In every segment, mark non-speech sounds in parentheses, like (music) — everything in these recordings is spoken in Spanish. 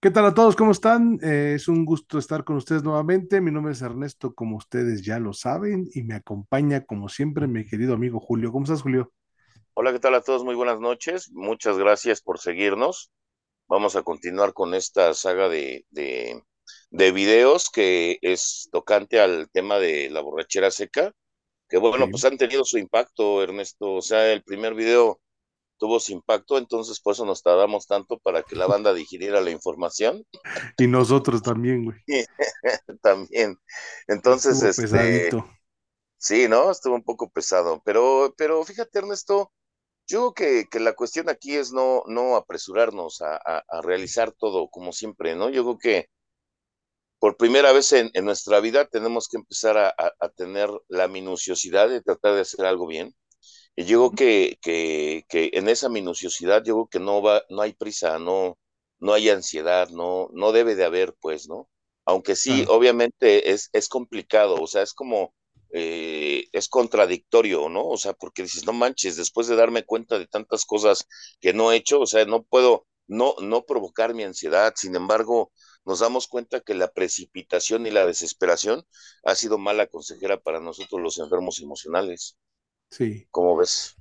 ¿Qué tal a todos? ¿Cómo están? Eh, es un gusto estar con ustedes nuevamente. Mi nombre es Ernesto, como ustedes ya lo saben, y me acompaña, como siempre, mi querido amigo Julio. ¿Cómo estás, Julio? Hola, ¿qué tal a todos? Muy buenas noches. Muchas gracias por seguirnos. Vamos a continuar con esta saga de, de, de videos que es tocante al tema de la borrachera seca, que bueno, Sí. pues han tenido su impacto, Ernesto. O sea, el primer video tuvo su impacto, entonces por eso nos tardamos tanto para que la banda digiriera la información Y nosotros también, güey. (laughs) también. Entonces, Estuvo este, pesadito. sí, ¿no? Estuvo un poco pesado, pero, pero fíjate, Ernesto. Yo creo que, que la cuestión aquí es no, no apresurarnos a, a- a realizar todo como siempre, ¿no? Yo creo que por primera vez en, en nuestra vida tenemos que empezar a, a- a tener la minuciosidad de tratar de hacer algo bien. Y yo creo que, que, que en esa minuciosidad, yo creo que no va, no hay prisa, no, no hay ansiedad, no, no debe de haber, pues, ¿no? Aunque sí, Claro. obviamente es, es complicado, o sea, es como, eh, es contradictorio, ¿no? O sea, porque dices, no manches, después de darme cuenta de tantas cosas que no he hecho, o sea, no puedo no, no provocar mi ansiedad, sin embargo, nos damos cuenta que la precipitación y la desesperación ha sido mala consejera para nosotros los enfermos emocionales. Sí. ¿Cómo ves?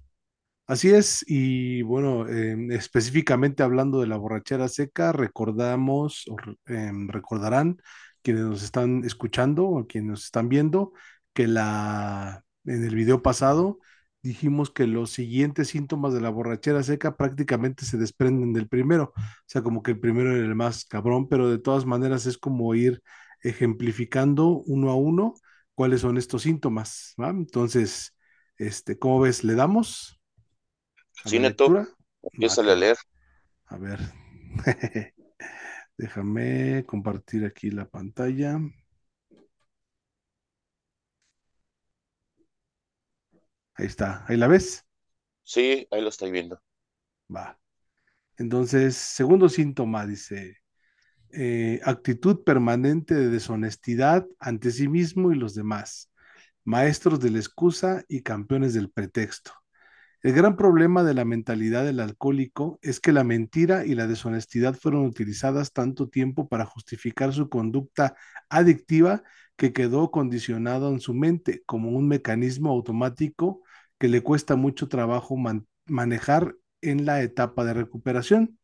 Así es. Y bueno, em, específicamente hablando de la borrachera seca, recordamos, o em, recordarán quienes nos están escuchando o quienes nos están viendo, que la, en el video pasado dijimos que los siguientes síntomas de la borrachera seca prácticamente se desprenden del primero. O sea, como que el primero era el más cabrón, pero de todas maneras es como ir ejemplificando uno a uno cuáles son estos síntomas, ¿va? Entonces, este, ¿cómo ves? ¿Le damos? a Sí, la Neto, lectura. Va empiézale que a leer. A ver. (laughs) Déjame compartir aquí la pantalla. Ahí está. ¿Ahí la ves? Sí, ahí lo estoy viendo. Va. Entonces, segundo síntoma, dice, eh, actitud permanente de deshonestidad ante sí mismo y los demás, maestros de la excusa y campeones del pretexto. El gran problema de la mentalidad del alcohólico es que la mentira y la deshonestidad fueron utilizadas tanto tiempo para justificar su conducta adictiva que quedó condicionado en su mente como un mecanismo automático que le cuesta mucho trabajo man manejar en la etapa de recuperación.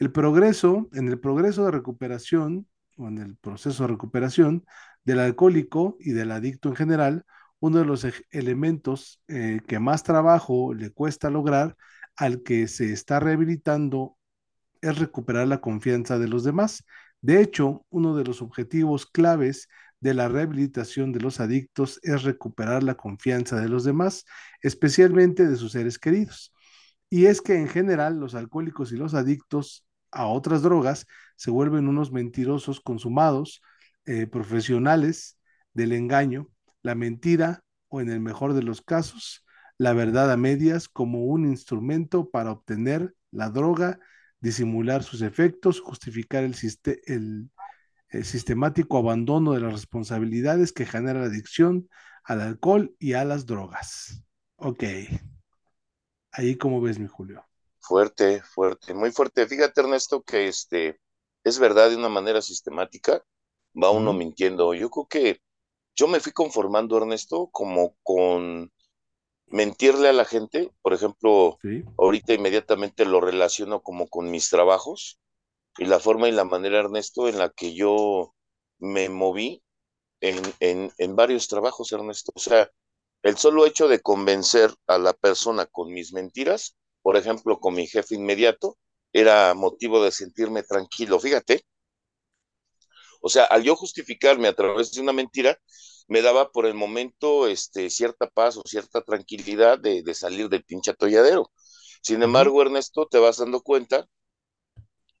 El progreso, en el progreso de recuperación o en el proceso de recuperación del alcohólico y del adicto en general, uno de los elementos eh, que más trabajo le cuesta lograr al que se está rehabilitando es recuperar la confianza de los demás. De hecho, uno de los objetivos claves de la rehabilitación de los adictos es recuperar la confianza de los demás, especialmente de sus seres queridos. Y es que en general los alcohólicos y los adictos a otras drogas se vuelven unos mentirosos consumados, eh, profesionales del engaño, la mentira o en el mejor de los casos, la verdad a medias como un instrumento para obtener la droga, disimular sus efectos, justificar el, el, el sistemático abandono de las responsabilidades que genera la adicción al alcohol y a las drogas. Ok, ahí como ves mi Julio. Fuerte, fuerte, muy fuerte. Fíjate, Ernesto, que este es verdad de una manera sistemática, va Uh uno -huh. mintiendo. Yo creo que yo me fui conformando, Ernesto, como con mentirle a la gente. Por ejemplo, Sí. ahorita inmediatamente lo relaciono como con mis trabajos y la forma y la manera, Ernesto, en la que yo me moví en, en, en varios trabajos, Ernesto. O sea, el solo hecho de convencer a la persona con mis mentiras, por ejemplo, con mi jefe inmediato, era motivo de sentirme tranquilo. Fíjate, o sea, al yo justificarme a través de una mentira, me daba por el momento este, cierta paz o cierta tranquilidad de, de salir del pinche atolladero. Sin embargo, Ernesto, te vas dando cuenta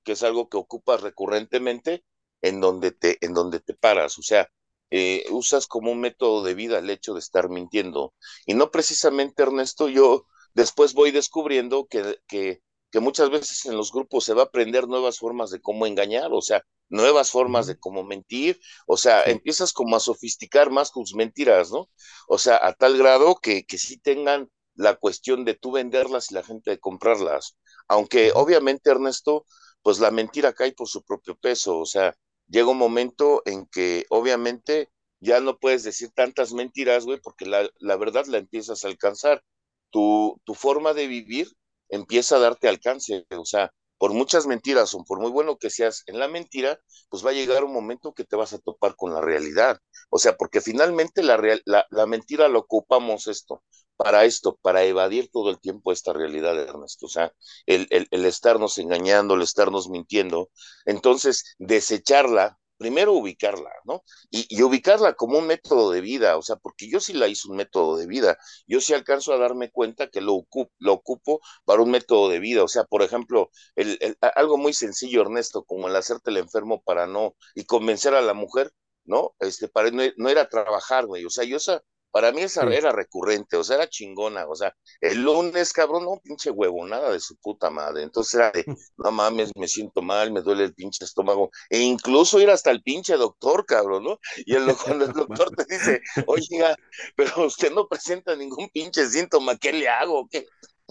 que es algo que ocupas recurrentemente en donde te, en donde te paras. O sea, eh, usas como un método de vida el hecho de estar mintiendo. Y no precisamente, Ernesto, yo después voy descubriendo que, que, que muchas veces en los grupos se va a aprender nuevas formas de cómo engañar, o sea, nuevas formas de cómo mentir, o sea, Sí. empiezas como a sofisticar más tus mentiras, ¿no? O sea, a tal grado que, que sí tengan la cuestión de tú venderlas y la gente de comprarlas. Aunque obviamente, Ernesto, pues la mentira cae por su propio peso, o sea, llega un momento en que obviamente ya no puedes decir tantas mentiras, güey, porque la, la verdad la empiezas a alcanzar. Tu, tu forma de vivir empieza a darte alcance, o sea, por muchas mentiras o por muy bueno que seas en la mentira, pues va a llegar un momento que te vas a topar con la realidad. O sea, porque finalmente la, real, la, la mentira lo ocupamos esto, para esto, para evadir todo el tiempo esta realidad, Ernesto. O sea, el, el, el estarnos engañando, el estarnos mintiendo. Entonces, desecharla, primero ubicarla, ¿no? Y, y, ubicarla como un método de vida, o sea, porque yo sí la hice un método de vida, yo sí alcanzo a darme cuenta que lo ocupo, lo ocupo para un método de vida, o sea, por ejemplo, el, el, algo muy sencillo, Ernesto, como el hacerte el enfermo para no, y convencer a la mujer, ¿no? Este, para no, no ir a trabajar, güey, o sea, yo esa, para mí esa sí. era recurrente, o sea, era chingona, o sea, el lunes, cabrón, no, pinche huevo, nada de su puta madre. Entonces era de, no mames, me siento mal, me duele el pinche estómago, e incluso ir hasta el pinche doctor, cabrón, ¿no? Y el, cuando el (laughs) doctor te dice, oiga, pero usted no presenta ningún pinche síntoma, ¿qué le hago? ¿Qué?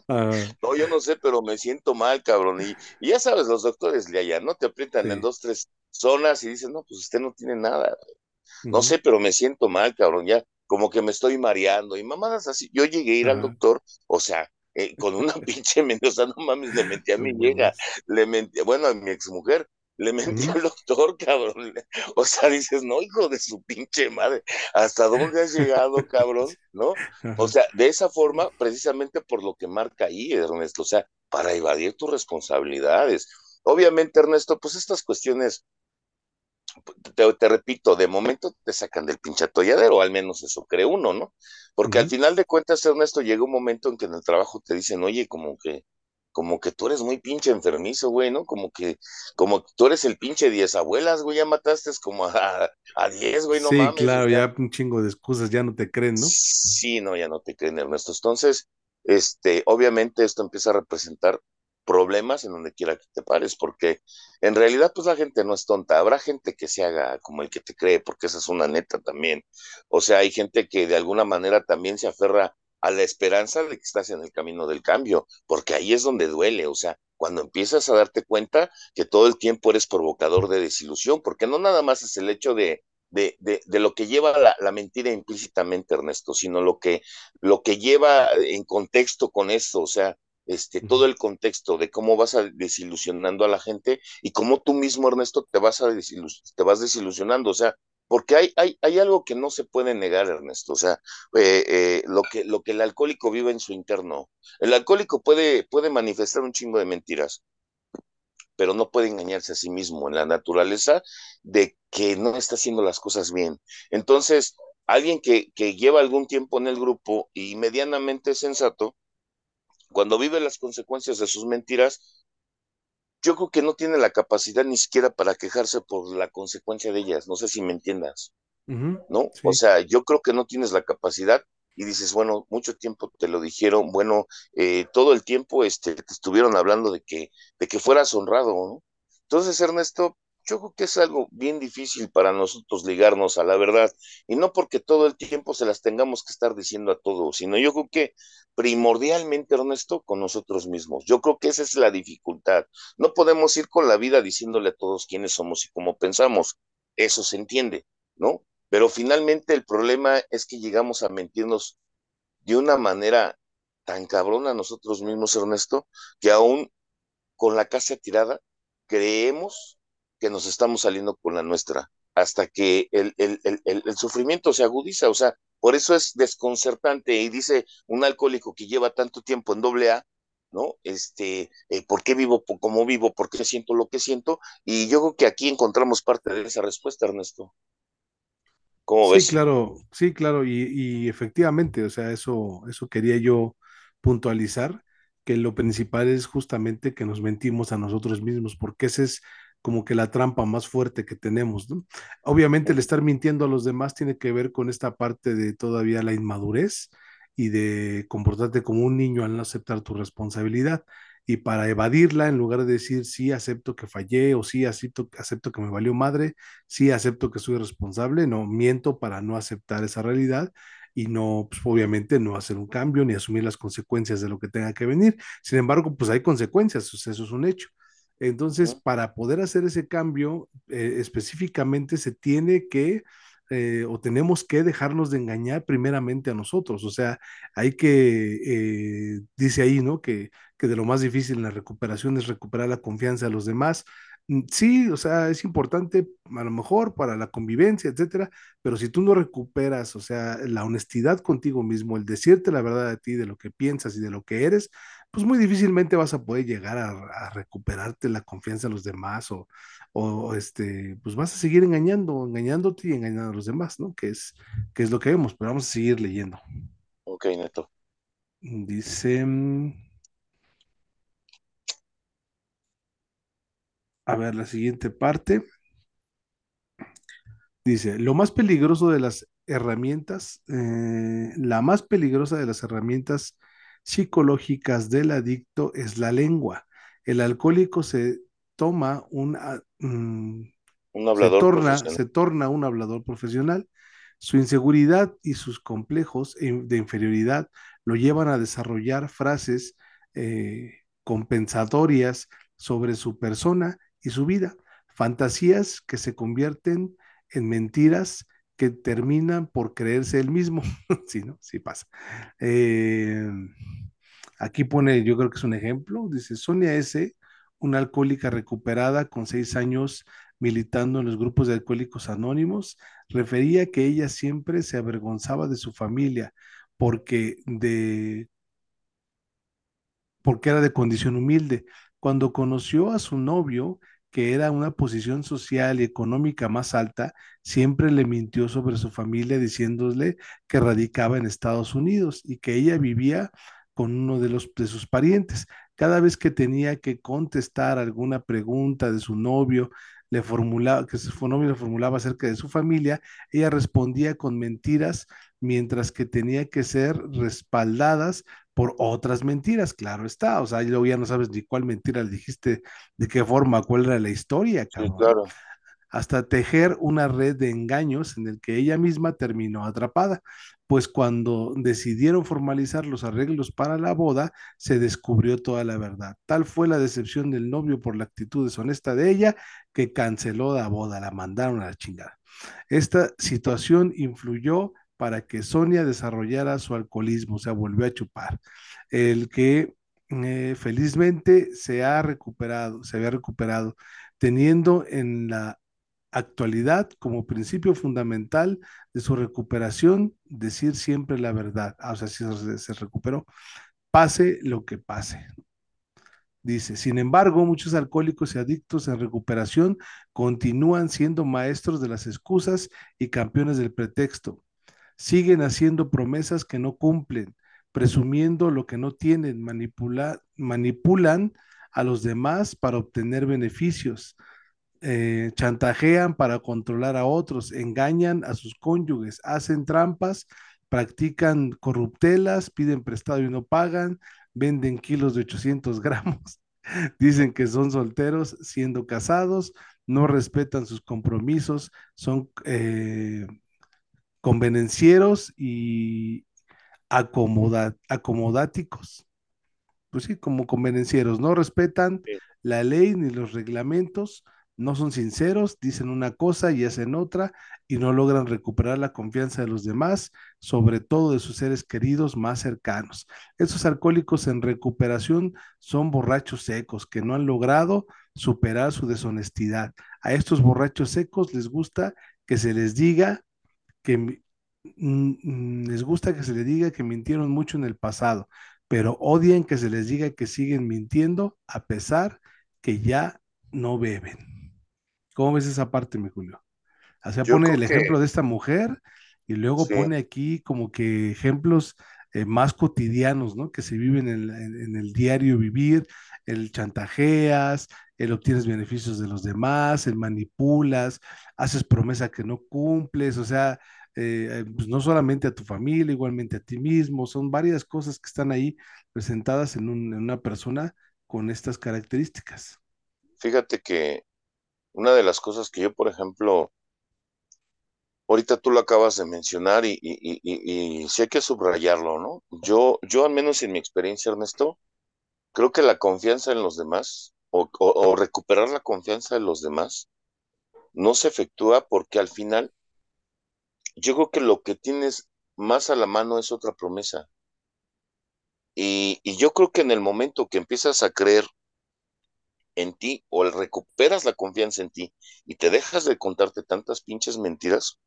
Uh... No, yo no sé, pero me siento mal, cabrón. Y, y ya sabes, los doctores de allá, ¿no? Te aprietan sí. en dos, tres zonas y dicen, no, pues usted no tiene nada. No uh -huh. sé, pero me siento mal, cabrón, ya como que me estoy mareando y mamadas así. Yo llegué a ir al doctor, o sea, eh, con una (laughs) pinche mente, o sea, no mames, le mentí a mi vieja, le mentí, bueno, a mi exmujer, le mentí al doctor, cabrón. O sea, dices, no, hijo de su pinche madre, ¿hasta dónde has llegado, cabrón? ¿No? O sea, de esa forma, precisamente por lo que marca ahí, Ernesto, o sea, para evadir tus responsabilidades. Obviamente, Ernesto, pues estas cuestiones te, te, repito, de momento te sacan del pinche atolladero, al menos eso cree uno, ¿no? Porque uh -huh. al final de cuentas, Ernesto, llega un momento en que en el trabajo te dicen, oye, como que, como que tú eres muy pinche enfermizo, güey, ¿no? Como que, como que tú eres el pinche diez abuelas, güey, ya mataste como a, a diez, güey, no sí, mames. Sí, claro, ya... ya un chingo de excusas, ya no te creen, ¿no? Sí, no, ya no te creen, Ernesto. Entonces, este, obviamente esto empieza a representar problemas en donde quiera que te pares, porque en realidad pues la gente no es tonta, habrá gente que se haga como el que te cree, porque esa es una neta también, o sea, hay gente que de alguna manera también se aferra a la esperanza de que estás en el camino del cambio, porque ahí es donde duele, o sea, cuando empiezas a darte cuenta que todo el tiempo eres provocador de desilusión, porque no nada más es el hecho de, de, de, lo que lleva la, la, mentira implícitamente, Ernesto, sino lo que, lo que lleva en contexto con esto, o sea, este, todo el contexto de cómo vas a desilusionando a la gente y cómo tú mismo, Ernesto, te vas, a desilus te vas desilusionando. O sea, porque hay, hay, hay algo que no se puede negar, Ernesto. O sea, eh, eh, lo, que, lo que el alcohólico vive en su interno. El alcohólico puede, puede manifestar un chingo de mentiras, pero no puede engañarse a sí mismo en la naturaleza de que no está haciendo las cosas bien. Entonces, alguien que, que lleva algún tiempo en el grupo y medianamente sensato, cuando vive las consecuencias de sus mentiras, yo creo que no tiene la capacidad ni siquiera para quejarse por la consecuencia de ellas. No sé si me entiendas. Uh -huh, ¿No? Sí. O sea, yo creo que no tienes la capacidad y dices, bueno, mucho tiempo te lo dijeron, bueno, eh, todo el tiempo este, te estuvieron hablando de que, de que fueras honrado, ¿no? Entonces, Ernesto, yo creo que es algo bien difícil para nosotros ligarnos a la verdad, y no porque todo el tiempo se las tengamos que estar diciendo a todos, sino yo creo que primordialmente, Ernesto, con nosotros mismos. Yo creo que esa es la dificultad. No podemos ir con la vida diciéndole a todos quiénes somos y cómo pensamos. Eso se entiende, ¿no? Pero finalmente el problema es que llegamos a mentirnos de una manera tan cabrona a nosotros mismos, Ernesto, que aún con la casa tirada creemos que nos estamos saliendo con la nuestra, hasta que el, el, el, el, sufrimiento se agudiza, o sea, por eso es desconcertante, y dice un alcohólico que lleva tanto tiempo en doble A, ¿no? Este, eh, ¿por qué vivo como vivo? ¿Por qué siento lo que siento? Y yo creo que aquí encontramos parte de esa respuesta, Ernesto. ¿Cómo sí, ves? claro, sí, claro, y, y, efectivamente, o sea, eso, eso quería yo puntualizar, que lo principal es justamente que nos mentimos a nosotros mismos, porque ese es como que la trampa más fuerte que tenemos. Obviamente el estar mintiendo a los demás tiene que ver con esta parte de todavía la inmadurez y de comportarte como un niño al no aceptar tu responsabilidad. Y para evadirla, en lugar de decir sí acepto que fallé o sí acepto, acepto que me valió madre, sí acepto que soy responsable, no miento para no aceptar esa realidad y no, pues, obviamente, no hacer un cambio ni asumir las consecuencias de lo que tenga que venir. Sin embargo, pues hay consecuencias, eso es un hecho. Entonces, para poder hacer ese cambio, eh, específicamente se tiene que eh, o tenemos que dejarnos de engañar primeramente a nosotros. O sea, hay que, eh, dice ahí, ¿no? Que, que de lo más difícil en la recuperación es recuperar la confianza de los demás. Mm, Sí, o sea, es importante a lo mejor para la convivencia, etcétera, pero si tú no recuperas, o sea, la honestidad contigo mismo, el decirte la verdad de ti, de lo que piensas y de lo que eres, pues muy difícilmente vas a poder llegar a, a recuperarte la confianza de los demás o, o este, pues vas a seguir engañando, engañándote y engañando a los demás, ¿no? Que es, que es lo que vemos, pero vamos a seguir leyendo. Ok, Neto. Dice, mm, a ver, la siguiente parte. Dice, lo más peligroso de las herramientas, eh, la más peligrosa de las herramientas psicológicas del adicto es la lengua. El alcohólico se toma un, ah, mm, Un se hablador torna, se torna un hablador profesional. Su inseguridad y sus complejos de inferioridad lo llevan a desarrollar frases eh, compensatorias sobre su persona y su vida, fantasías que se convierten en mentiras que terminan por creerse él mismo. (laughs) sí, ¿no? Sí pasa. Eh, aquí pone, yo creo que es un ejemplo, dice Sonia S., una alcohólica recuperada con seis años militando en los grupos de alcohólicos anónimos, refería que ella siempre se avergonzaba de su familia porque de porque era de condición humilde. Cuando conoció a su novio, que era una posición social y económica más alta, siempre le mintió sobre su familia diciéndole que radicaba en Estados Unidos y que ella vivía con uno de los de sus parientes. Cada vez que tenía que contestar alguna pregunta de su novio, le formulaba que su novio le formulaba acerca de su familia, ella respondía con mentiras, mientras que tenía que ser respaldadas por otras mentiras, claro está, o sea, luego ya no sabes ni cuál mentira le dijiste, de qué forma, cuál era la historia, Sí, claro. hasta tejer una red de engaños en el que ella misma terminó atrapada, pues cuando decidieron formalizar los arreglos para la boda, se descubrió toda la verdad. Tal fue la decepción del novio por la actitud deshonesta de ella que canceló la boda, la mandaron a la chingada. Esta situación influyó para que Sonia desarrollara su alcoholismo, o sea, volvió a chupar. El que eh, felizmente se ha recuperado, se había recuperado, teniendo en la actualidad como principio fundamental de su recuperación decir siempre la verdad. Ah, o sea, si se, se recuperó, pase lo que pase. Dice, sin embargo, muchos alcohólicos y adictos en recuperación continúan siendo maestros de las excusas y campeones del pretexto siguen haciendo promesas que no cumplen, presumiendo lo que no tienen, manipula, manipulan a los demás para obtener beneficios, eh, chantajean para controlar a otros, engañan a sus cónyuges, hacen trampas, practican corruptelas, piden prestado y no pagan, venden kilos de 800 gramos, (laughs) dicen que son solteros siendo casados, no respetan sus compromisos, son eh, convenencieros y acomoda, acomodáticos. Pues sí, como convenencieros, no respetan la ley ni los reglamentos, no son sinceros, dicen una cosa y hacen otra y no logran recuperar la confianza de los demás, sobre todo de sus seres queridos más cercanos. Esos alcohólicos en recuperación son borrachos secos que no han logrado superar su deshonestidad. A estos borrachos secos les gusta que se les diga que mm, les gusta que se les diga que mintieron mucho en el pasado, pero odian que se les diga que siguen mintiendo a pesar que ya no beben. ¿Cómo ves esa parte, mi Julio? O sea, Yo pone el que ejemplo de esta mujer y luego sí, pone aquí como que ejemplos eh, más cotidianos, ¿no? Que se viven en, en- en el diario vivir, el chantajeas, el obtienes beneficios de los demás, el manipulas, haces promesa que no cumples, o sea, eh, pues no solamente a tu familia, igualmente a ti mismo, son varias cosas que están ahí presentadas en, un- en una persona con estas características. fíjate que una de las cosas que yo, por ejemplo, ahorita tú lo acabas de mencionar y, y, y, y, sí hay que subrayarlo, ¿no? Yo, yo al menos en mi experiencia, Ernesto, creo que la confianza en los demás o, o recuperar la confianza de los demás no se efectúa porque al final yo creo que lo que tienes más a la mano es otra promesa. Y, y, yo creo que en el momento que empiezas a creer en ti o recuperas la confianza en ti y te dejas de contarte tantas pinches mentiras,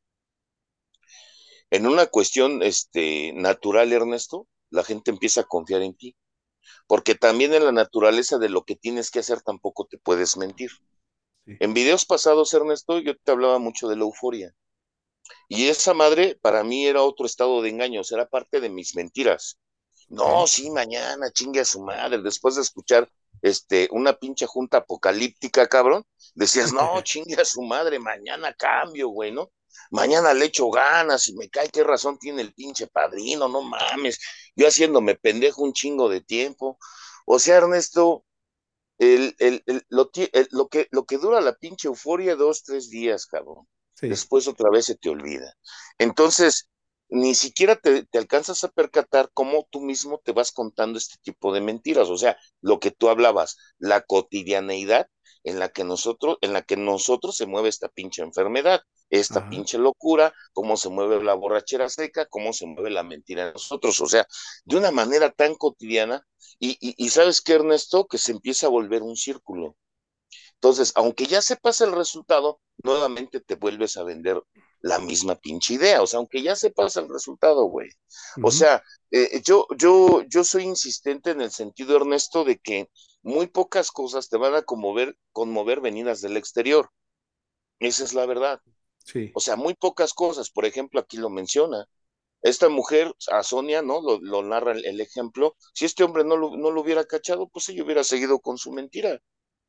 en una cuestión este, natural, Ernesto, la gente empieza a confiar en ti. Porque también en la naturaleza de lo que tienes que hacer tampoco te puedes mentir. Sí. En videos pasados, Ernesto, yo te hablaba mucho de la euforia. Y esa madre para mí era otro estado de engaños, era parte de mis mentiras. No, sí, mañana, chingue a su madre, después de escuchar este, una pinche junta apocalíptica, cabrón, decías, no, (laughs) chingue a su madre, mañana cambio, güey, ¿no? Mañana le echo ganas y me cae qué razón tiene el pinche padrino, no mames, yo haciéndome pendejo un chingo de tiempo. O sea, Ernesto, el, el, el, lo, lo, que, lo que dura la pinche euforia, dos, tres días, cabrón. Sí. Después otra vez se te olvida. Entonces, ni siquiera te, te, alcanzas a percatar cómo tú mismo te vas contando este tipo de mentiras. O sea, lo que tú hablabas, la cotidianeidad en la que nosotros, en la que nosotros se mueve esta pinche enfermedad, esta Ajá. pinche locura, cómo se mueve la borrachera seca, cómo se mueve la mentira en nosotros. O sea, de una manera tan cotidiana. Y, y, y sabes qué, Ernesto, que se empieza a volver un círculo. Entonces, aunque ya sepas el resultado, nuevamente te vuelves a vender la misma pinche idea, o sea, aunque ya sepas el resultado, güey. Uh -huh. O sea, eh, yo, yo, yo soy insistente en el sentido, Ernesto, de que muy pocas cosas te van a conmover, conmover venidas del exterior. Esa es la verdad. Sí. O sea, muy pocas cosas. Por ejemplo, aquí lo menciona. Esta mujer, a Sonia, ¿no? Lo, lo narra el, el, ejemplo. Si este hombre no lo, no lo hubiera cachado, pues ella hubiera seguido con su mentira,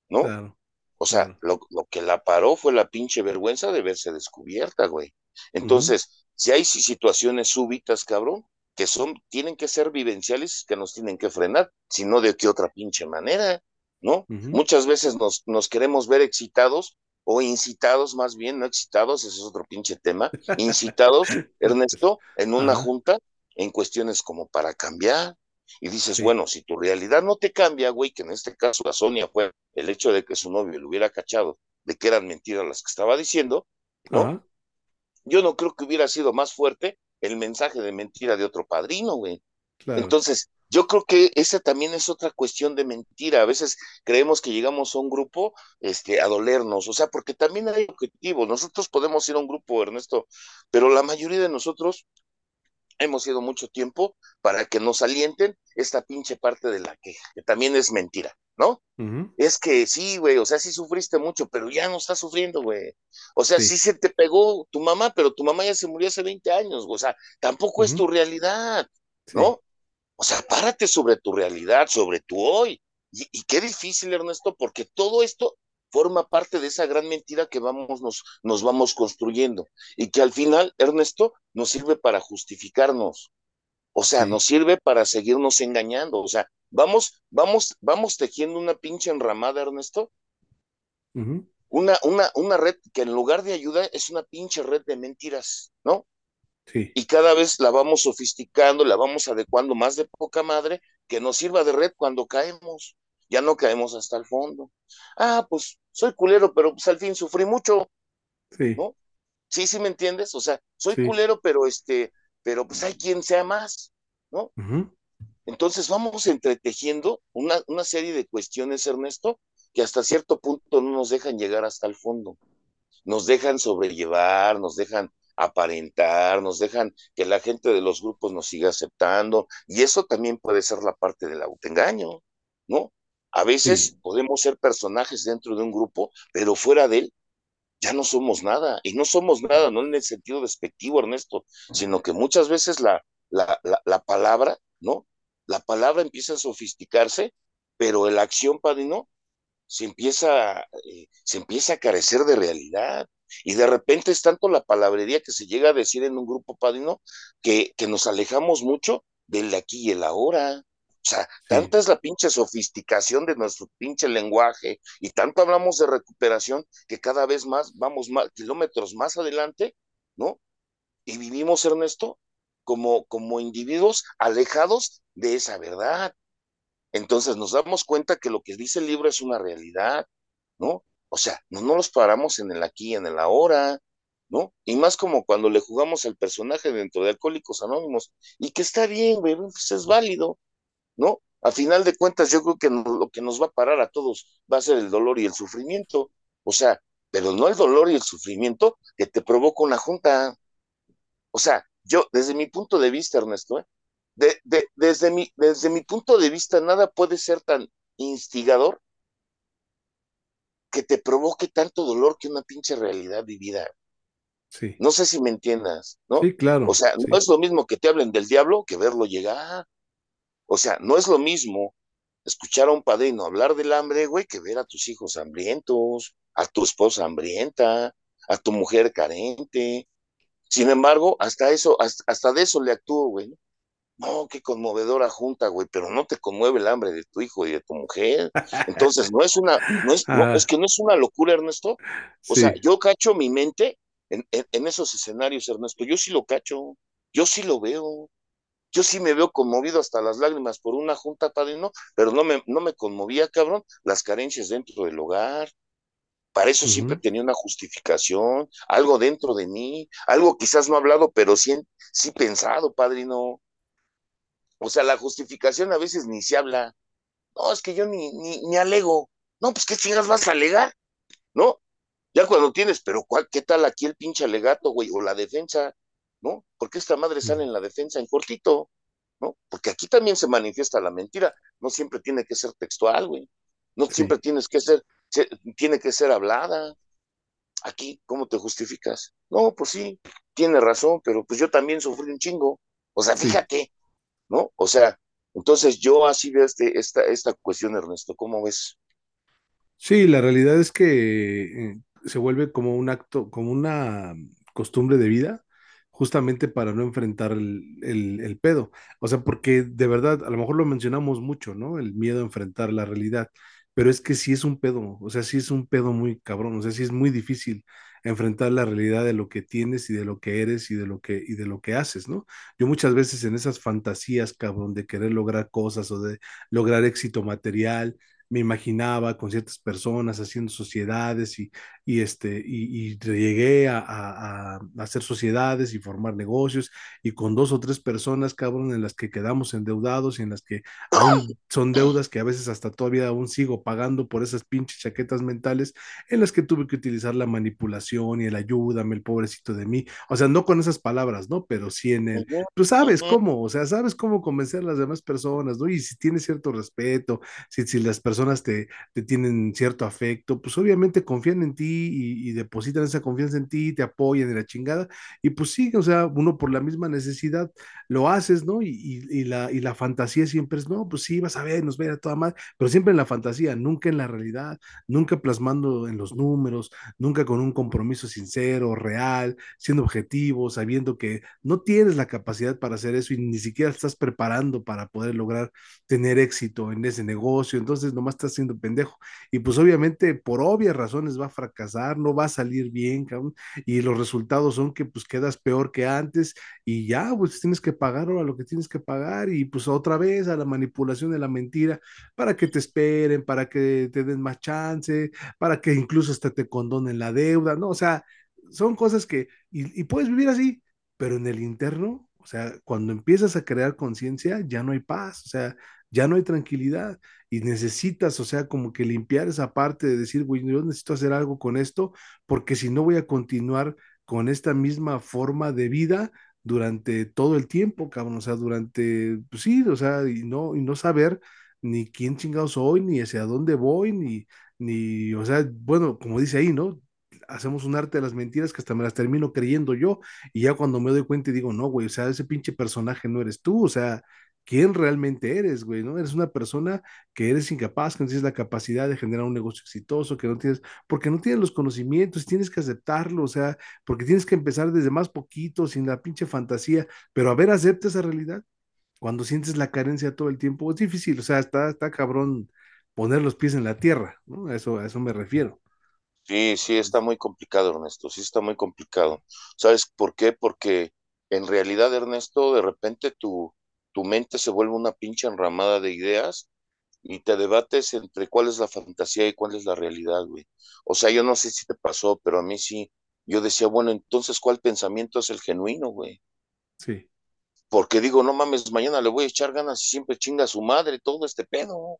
¿no? Claro. O sea, lo, lo que la paró fue la pinche vergüenza de verse descubierta, güey. Entonces, si hay si- situaciones súbitas, cabrón, que son, tienen que ser vivenciales y que nos tienen que frenar, si no de qué otra pinche manera, ¿no? Muchas veces nos, nos queremos ver excitados o incitados más bien, no excitados, ese es otro pinche tema, incitados, (laughs) Ernesto, en una junta, en cuestiones como para cambiar. Y dices, Sí. bueno, si tu realidad no te cambia, güey, que en este caso la Sonia fue el hecho de que su novio lo hubiera cachado de que eran mentiras las que estaba diciendo, ¿no? Ajá. Yo no creo que hubiera sido más fuerte el mensaje de mentira de otro padrino, güey. Claro. Entonces, yo creo que esa también es otra cuestión de mentira. A veces creemos que llegamos a un grupo este, a dolernos, o sea, porque también hay objetivos. Nosotros podemos ir a un grupo, Ernesto, pero la mayoría de nosotros hemos ido mucho tiempo para que nos alienten esta pinche parte de la queja, que también es mentira, ¿no? Es que sí, güey, o sea, sí sufriste mucho, pero ya no estás sufriendo, güey. O sea, sí Sí. se te pegó tu mamá, pero tu mamá ya se murió hace 20 años, o sea, tampoco es tu realidad, Sí. ¿no? O sea, párate sobre tu realidad, sobre tu hoy. Y, y qué difícil, Ernesto, porque todo esto forma parte de esa gran mentira que vamos, nos, nos vamos construyendo y que al final, Ernesto, nos sirve para justificarnos. O sea, Sí. nos sirve para seguirnos engañando. O sea, vamos, vamos, vamos tejiendo una pinche enramada, Ernesto, una, una, una red que en lugar de ayuda es una pinche red de mentiras, ¿no? Sí. Y cada vez la vamos sofisticando, la vamos adecuando más de poca madre, que nos sirva de red cuando caemos. Ya no caemos hasta el fondo. Ah, pues soy culero, pero pues al fin sufrí mucho, Sí. ¿no? Sí, sí me entiendes. O sea, soy Sí. culero, pero este, pero pues hay quien sea más, ¿no? Entonces vamos entretejiendo una, una serie de cuestiones, Ernesto, que hasta cierto punto no nos dejan llegar hasta el fondo. Nos dejan sobrellevar, nos dejan aparentar, nos dejan que la gente de los grupos nos siga aceptando. Y eso también puede ser la parte del autoengaño, ¿no? A veces Sí. podemos ser personajes dentro de un grupo, pero fuera de él ya no somos nada. Y no somos nada, no en el sentido despectivo, Ernesto, sino que muchas veces la, la, la, la palabra, ¿no? La palabra empieza a sofisticarse, pero la acción, padrino, se empieza, eh, se empieza a carecer de realidad. Y de repente es tanto la palabrería que se llega a decir en un grupo padrino que, que nos alejamos mucho del de aquí y el ahora. O sea, tanta es la pinche sofisticación de nuestro pinche lenguaje y tanto hablamos de recuperación que cada vez más vamos más, kilómetros más adelante, ¿no? Y vivimos, Ernesto, como, como individuos alejados de esa verdad. Entonces nos damos cuenta que lo que dice el libro es una realidad, ¿no? O sea, no nos los paramos en el aquí, en el ahora, ¿no? Y más como cuando le jugamos al personaje dentro de Alcohólicos Anónimos, y que está bien, güey, pues es válido, ¿no? A final de cuentas, yo creo que no, lo que nos va a parar a todos va a ser el dolor y el sufrimiento. O sea, pero no el dolor y el sufrimiento que te provoca una junta. O sea, yo, desde mi punto de vista, Ernesto, ¿eh? de, de, desde, mi, desde mi punto de vista, nada puede ser tan instigador que te provoque tanto dolor que una pinche realidad vivida. Sí. No sé si me entiendas, ¿no? Sí, claro. O sea, sí. no es lo mismo que te hablen del diablo que verlo llegar. O sea, no es lo mismo escuchar a un padrino hablar del hambre, güey, que ver a tus hijos hambrientos, a tu esposa hambrienta, a tu mujer carente. Sin embargo, hasta eso, hasta, hasta de eso le actúo, güey. No, qué conmovedora junta, güey, pero no te conmueve el hambre de tu hijo y de tu mujer. Entonces, no es una, no es, no, Ah, es que no es una locura, Ernesto. O sea, yo cacho mi mente en, en, en esos escenarios, Ernesto. Yo sí lo cacho, yo sí lo veo. Yo sí me veo conmovido hasta las lágrimas por una junta, padrino, pero no me, no me conmovía, cabrón, las carencias dentro del hogar. Para eso siempre tenía una justificación, algo dentro de mí, algo quizás no hablado, pero sí, sí pensado, padrino. O sea, la justificación a veces ni se habla. No, es que yo ni, ni, ni alego. No, pues qué chingas vas a alegar, ¿no? Ya cuando tienes, pero ¿cuál, ¿qué tal aquí el pinche alegato, güey? O la defensa, ¿no? Porque esta madre sale en la defensa en cortito, ¿no? Porque aquí también se manifiesta la mentira. No siempre tiene que ser textual, güey. No Sí. siempre tienes que ser, se, tiene que ser hablada. Aquí, ¿cómo te justificas? No, pues sí, tiene razón, pero pues yo también sufrí un chingo. O sea, Sí. fíjate, ¿no? O sea, entonces yo así veo este, esta, esta cuestión, Ernesto, ¿cómo ves? Sí, la realidad es que eh, se vuelve como un acto, como una costumbre de vida, justamente para no enfrentar el, el- pedo. O sea, porque de verdad, a lo mejor lo mencionamos mucho, ¿no? El miedo a enfrentar la realidad, pero es que sí es un pedo, o sea, sí es un pedo muy cabrón, o sea, sí es muy difícil enfrentar la realidad de lo que tienes y de lo que eres y de lo que, y de lo que haces, ¿no? Yo muchas veces en esas fantasías, cabrón, de querer lograr cosas o de lograr éxito material, me imaginaba con ciertas personas haciendo sociedades y, y, este, y, y llegué a, a, a, hacer sociedades y formar negocios y con dos o tres personas, cabrón, en las que quedamos endeudados y en las que aún (laughs) son deudas que a veces hasta todavía aún sigo pagando por esas pinches chaquetas mentales en las que tuve que utilizar la manipulación y el ayúdame, el pobrecito de mí. O sea, no con esas palabras, ¿no? Pero sí en el, tú sabes ujú, cómo, o sea, sabes cómo convencer a las demás personas, ¿no? Y si tienes cierto respeto, si, si las personas te, te, tienen cierto afecto, pues obviamente confían en ti y, y, depositan esa confianza en ti, te apoyan y la chingada, y pues sí, o sea, uno por la misma necesidad lo haces, ¿no? Y, y, y la, y la fantasía siempre es, no, pues sí, vas a ver, nos va a ir a toda madre, pero siempre en la fantasía, nunca en la realidad, nunca plasmando en los números, nunca con un compromiso sincero, real, siendo objetivo, sabiendo que no tienes la capacidad para hacer eso y ni siquiera estás preparando para poder lograr tener éxito en ese negocio, entonces nomás estás siendo pendejo. Y pues obviamente por obvias razones va a fracasar, no va a salir bien, y los resultados son que pues quedas peor que antes y ya, pues tienes que pagar ahora lo que tienes que pagar y pues otra vez a la manipulación de la mentira para que te esperen, para que te den más chance, para que incluso hasta te condonen la deuda, ¿no? O sea, son cosas que, y, y puedes vivir así, pero en el interno, o sea, cuando empiezas a crear conciencia, ya no hay paz, o sea, ya no hay tranquilidad y necesitas, o sea, como que limpiar esa parte de decir, güey, yo necesito hacer algo con esto, porque si no voy a continuar con esta misma forma de vida durante todo el tiempo, cabrón, o sea, durante, pues sí, o sea, y no, y no saber ni quién chingado soy, ni hacia dónde voy, ni, ni, o sea, bueno, como dice ahí, ¿no? Hacemos un arte de las mentiras que hasta me las termino creyendo yo, y ya cuando me doy cuenta y digo, no, güey, o sea, ese pinche personaje no eres tú, o sea, quién realmente eres, güey, ¿no? Eres una persona que eres incapaz, que no tienes la capacidad de generar un negocio exitoso, que no tienes, porque no tienes los conocimientos, tienes que aceptarlo, o sea, porque tienes que empezar desde más poquito, sin la pinche fantasía, pero a ver, acepta esa realidad. Cuando sientes la carencia todo el tiempo, es difícil, o sea, está, está cabrón poner los pies en la tierra, ¿no? A eso, a eso me refiero. Sí, sí, está muy complicado, Ernesto, sí está muy complicado. ¿Sabes por qué? Porque en realidad, Ernesto, de repente tu, tu mente se vuelve una pinche enramada de ideas y te debates entre cuál es la fantasía y cuál es la realidad, güey. O sea, yo no sé si te pasó, pero a mí sí. Yo decía, bueno, entonces, ¿cuál pensamiento es el genuino, güey? Sí. Porque digo, no mames, mañana le voy a echar ganas y siempre chinga a su madre todo este pedo,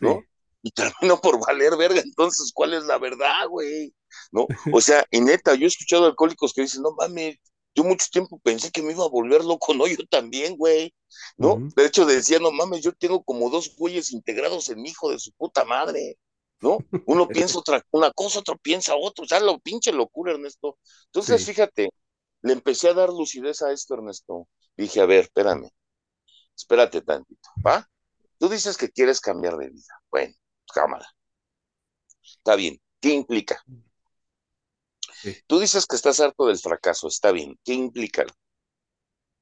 ¿no? Sí. Y termino por valer verga, entonces, ¿cuál es la verdad, güey? ¿No? (laughs) O sea, y neta, yo he escuchado alcohólicos que dicen, no mames, yo mucho tiempo pensé que me iba a volver loco, no, yo también, güey, ¿no? De hecho, decía, no mames, yo tengo como dos güeyes integrados en mi hijo de su puta madre, ¿no? Uno (laughs) piensa otra, una cosa, otro piensa otra, o sea, lo pinche locura, Ernesto. Entonces, Sí. fíjate, le empecé a dar lucidez a esto, Ernesto. Dije, a ver, espérame, espérate tantito, ¿va? Tú dices que quieres cambiar de vida. Bueno, cámara. Está bien. ¿Qué implica? Sí. Tú dices que estás harto del fracaso. Está bien. ¿Qué implica?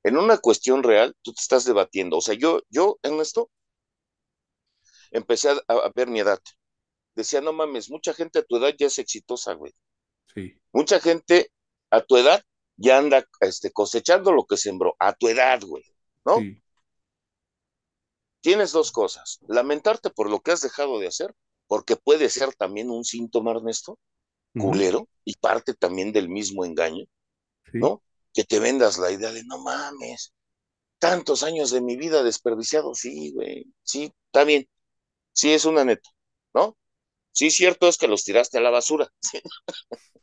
En una cuestión real, tú te estás debatiendo. O sea, yo, yo, Ernesto, empecé a, a ver mi edad. Decía, no mames, mucha gente a tu edad ya es exitosa, güey. Sí. Mucha gente a tu edad ya anda este, cosechando lo que sembró. A tu edad, güey. ¿no? Sí. Tienes dos cosas. Lamentarte por lo que has dejado de hacer, porque puede ser también un síntoma, Ernesto, Culero, y parte también del mismo engaño, Sí. ¿no? Que te vendas la idea de, no mames, tantos años de mi vida desperdiciados, sí, güey, sí, está bien, sí es una neta, ¿no? Sí, cierto es que los tiraste a la basura, (laughs) sí,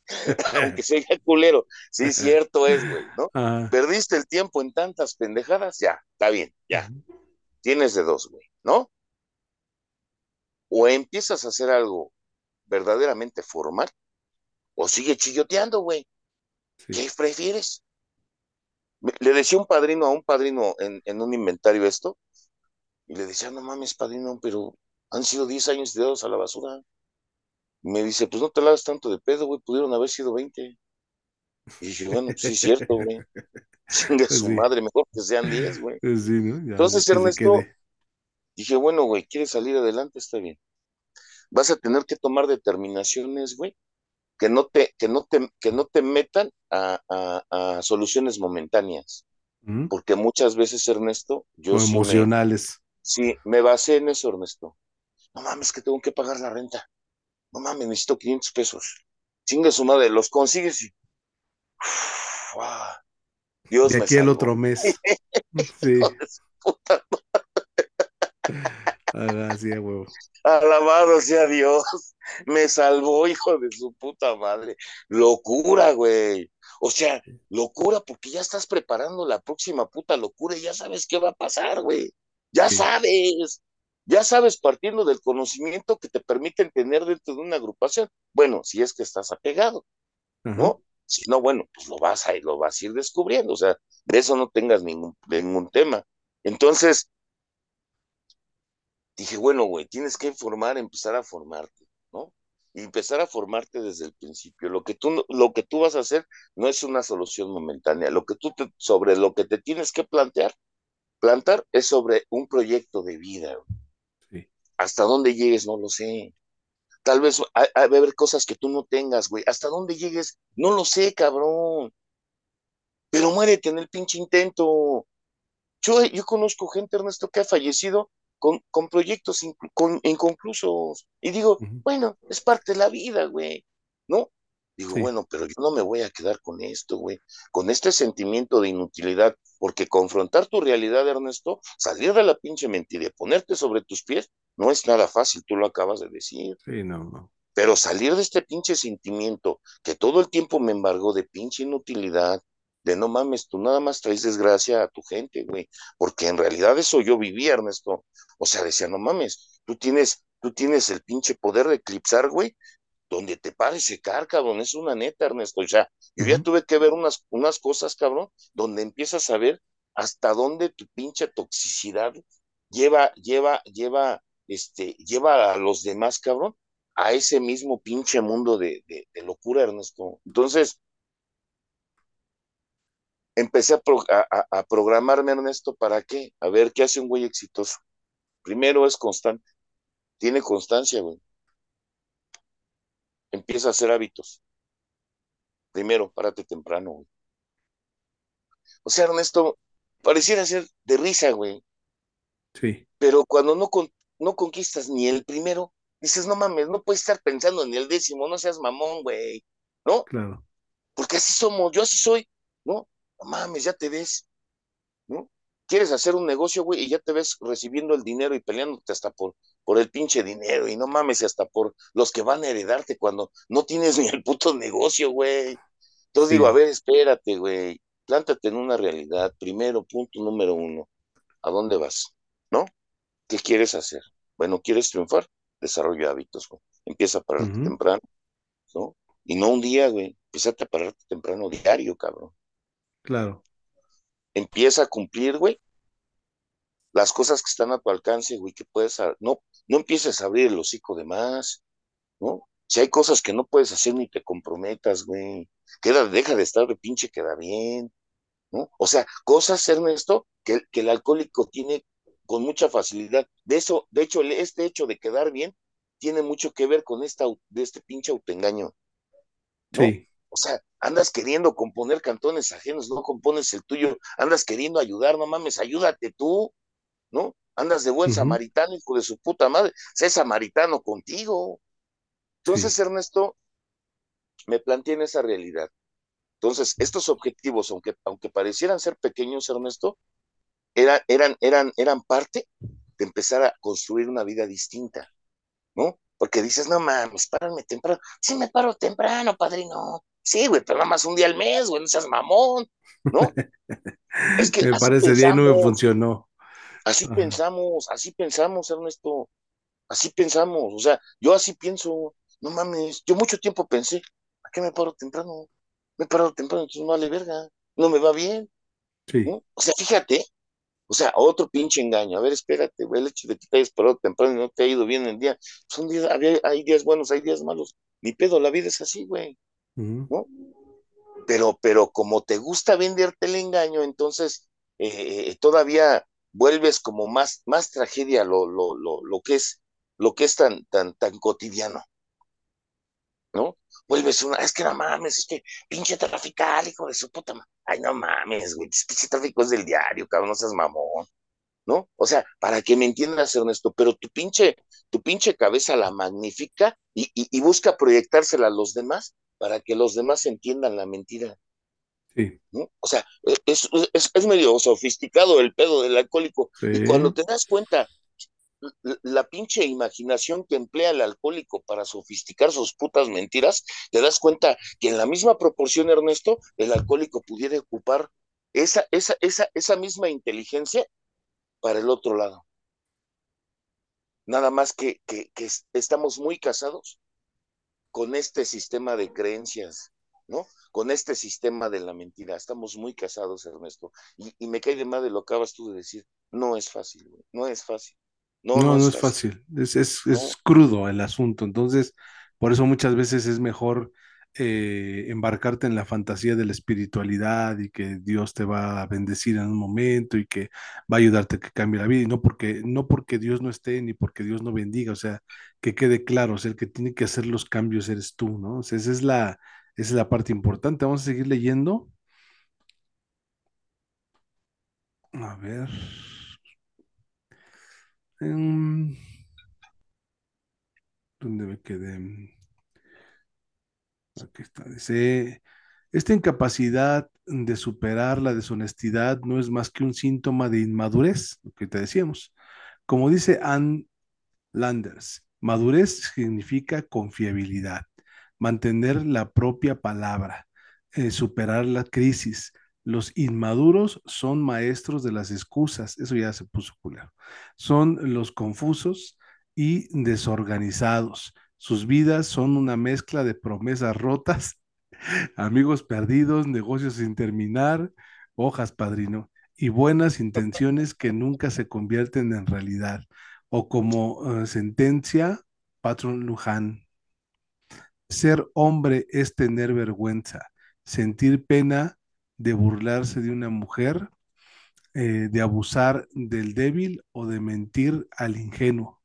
(laughs) aunque sea culero, sí, cierto es, güey, ¿no? Perdiste el tiempo en tantas pendejadas, ya, está bien, ya, tienes de dos, güey, ¿no? O empiezas a hacer algo verdaderamente formal, o sigue chilloteando, güey. Sí. ¿Qué prefieres? Le decía un padrino a un padrino en, en un inventario esto, y le decía, no mames, padrino, pero han sido 10 años tirados a la basura. Y me dice, pues no te hagas tanto de pedo, güey, pudieron haber sido 20. Y dije, bueno, pues sí es cierto, güey. (laughs) Chingue Pues su madre, mejor que sean 10, güey. (laughs) Pues sí, ¿no? Ya, Entonces, Ernesto, dije, bueno, güey, ¿quieres salir adelante? Está bien. Vas a tener que tomar determinaciones, güey, que no te, que no te, que no te metan a, a- a soluciones momentáneas. Ujú. Porque muchas veces, Ernesto, yo sí me, emocionales. sí me basé en eso, Ernesto. No mames, que tengo que pagar la renta. No mames, necesito 500 pesos. Chingue su madre, los consigues y... Uf, Dios De me aquí el salvó. otro mes. (laughs) Sí. Puta Ajá, sí, a huevo. Alabado sea Dios. Me salvó, hijo de su puta madre. Locura, güey. O sea, locura porque ya estás preparando la próxima puta locura y ya sabes qué va a pasar, güey. Ya Sí. sabes. Ya sabes partiendo del conocimiento que te permiten tener dentro de una agrupación. Bueno, si es que estás apegado, Ajá. ¿no? Si no, bueno, pues lo vas a, lo vas a ir descubriendo. O sea, de eso no tengas ningún, ningún tema. Entonces, dije, bueno, güey, tienes que formar, empezar a formarte, ¿no? Y empezar a formarte desde el principio. Lo que tú, lo que tú vas a hacer no es una solución momentánea. Lo que tú te- sobre lo que te tienes que plantear, plantar es sobre un proyecto de vida. Sí. Hasta dónde llegues, no lo sé. Tal vez hay, hay- va a haber cosas que tú no tengas, güey. Hasta dónde llegues, no lo sé, cabrón. Pero muérete en el pinche intento. Yo, yo conozco gente, Ernesto, que ha fallecido con, con proyectos inc- con, inconclusos. Y digo, bueno, es parte de la vida, güey, ¿no? Digo, Sí. bueno, pero yo no me voy a quedar con esto, güey, con este sentimiento de inutilidad, porque confrontar tu realidad, Ernesto, salir de la pinche mentira y ponerte sobre tus pies, no es nada fácil, tú lo acabas de decir. Sí, no, no. Pero salir de este pinche sentimiento que todo el tiempo me embargó de pinche inutilidad, de no mames, tú nada más traes desgracia a tu gente, güey. Porque en realidad eso yo vivía, Ernesto. O sea, decía, no mames, tú tienes, tú tienes el pinche poder de eclipsar, güey, donde te pares secar, cabrón. Es una neta, Ernesto. O sea, yo ya tuve que ver unas, unas cosas, cabrón, donde empiezas a ver hasta dónde tu pinche toxicidad lleva, lleva, lleva, este, lleva a los demás, cabrón, a ese mismo pinche mundo de, de, de locura, Ernesto. Entonces, empecé a, pro- a, a- a programarme, Ernesto, ¿para qué? A ver, ¿qué hace un güey exitoso? Primero es constante, tiene constancia, güey. Empieza a hacer hábitos. Primero, párate temprano, güey. O sea, Ernesto, pareciera ser de risa, güey. Sí. Pero cuando no, con- no conquistas ni el primero, dices, no mames, no puedes estar pensando en el décimo, no seas mamón, güey, ¿no? Claro. Porque así somos, yo así soy, ¿no? No mames, ya te ves, ¿no? Quieres hacer un negocio, güey, y ya te ves recibiendo el dinero y peleándote hasta por, por el pinche dinero, y no mames, y hasta por los que van a heredarte cuando no tienes ni el puto negocio, güey. Entonces digo, a ver, espérate, güey, plántate en una realidad. Primero, punto número uno, ¿a dónde vas? ¿No? ¿Qué quieres hacer? Bueno, ¿quieres triunfar? Desarrolla hábitos, güey. Empieza a pararte temprano, ¿no? Y no un día, güey. Empieza a pararte temprano diario, cabrón. Claro. Empieza a cumplir, güey, las cosas que están a tu alcance, güey, que puedes, no, no empieces a abrir el hocico de más, ¿no? Si hay cosas que no puedes hacer ni te comprometas, güey. Queda, deja de estar de pinche, queda bien, ¿no? O sea, cosas, Ernesto, que, que el alcohólico tiene con mucha facilidad. De eso, de hecho, este hecho de quedar bien tiene mucho que ver con esta, de este pinche autoengaño, ¿no? Sí. O sea, andas queriendo componer cantones ajenos, no compones el tuyo, andas queriendo ayudar, no mames, ayúdate tú, ¿no? Andas de buen samaritano, hijo de su puta madre, sé samaritano contigo. Sí. Entonces, Ernesto, me planteé en esa realidad. Entonces, estos objetivos, aunque, aunque parecieran ser pequeños, Ernesto, eran, eran, eran parte de empezar a construir una vida distinta, ¿no? Porque dices, no mames, párame temprano. Sí, me paro temprano, padrino. Sí, güey, pero nada más un día al mes, güey, no seas mamón, ¿no? (laughs) Es que Me parece día y no me pensamos, funcionó. así Ajá. pensamos, así pensamos, Ernesto, así pensamos. O sea, yo así pienso, no mames, yo mucho tiempo pensé, ¿a qué me paro temprano? Me he parado temprano, entonces no vale verga, no me va bien, Sí. ¿no? O sea, fíjate, O sea, otro pinche engaño. A ver, espérate, güey, el hecho de que te hayas parado temprano y no te ha ido bien el día. Son días, había- hay días buenos, hay días malos. Ni pedo, la vida es así, güey, ¿no? Pero, pero como te gusta venderte el engaño, entonces eh, eh, todavía vuelves como más, más tragedia lo, lo, lo, lo que es, lo que es tan, tan, tan cotidiano, ¿no? Vuelves una, es que no mames, es que pinche trafical, hijo de su puta madre. Ay, no mames, güey, pinche tráfico es del diario, cabrón, no seas mamón. ¿no? O sea, para que me entiendas, Ernesto, pero tu pinche, tu pinche cabeza la magnifica y, y, y busca proyectársela a los demás para que los demás entiendan la mentira, Sí. ¿no? O sea, es, es, es medio sofisticado el pedo del alcohólico y cuando te das cuenta la, pinche imaginación que emplea el alcohólico para sofisticar sus putas mentiras, te das cuenta que en la misma proporción, Ernesto, el alcohólico pudiera ocupar esa, esa, esa, esa misma inteligencia para el otro lado. Nada más que, que, que estamos muy casados con este sistema de creencias, ¿no? Con este sistema de la mentira. Estamos muy casados, Ernesto. Y, me cae de madre lo acabas tú de decir. No es fácil, güey. No es fácil. No, No, no no es fácil. fácil, es, es, No. es crudo el asunto, entonces por eso muchas veces es mejor eh, embarcarte en la fantasía de la espiritualidad y que Dios te va a bendecir en un momento y que va a ayudarte a que cambie la vida, y no porque, no porque Dios no esté ni porque Dios no bendiga, o sea, que quede claro, o sea, el que tiene que hacer los cambios eres tú, ¿no? O sea, esa es la, esa es la parte importante. Vamos a seguir leyendo. A ver. Em, ¿dónde me quedé? Aquí está. Dice, esta incapacidad de superar la deshonestidad no es más que un síntoma de inmadurez, lo que te decíamos. Como dice Ann Landers, madurez significa confiabilidad, mantener la propia palabra, eh, superar la crisis. Los inmaduros son maestros de las excusas, eso ya se puso culero. Son los confusos y desorganizados. Sus vidas son una mezcla de promesas rotas (laughs) amigos perdidos, negocios sin terminar, hojas, padrino, y buenas intenciones que nunca se convierten en realidad. O como eh, sentencia, patrón Luján, ser hombre es tener vergüenza, sentir pena de burlarse de una mujer, eh, de abusar del débil o de mentir al ingenuo.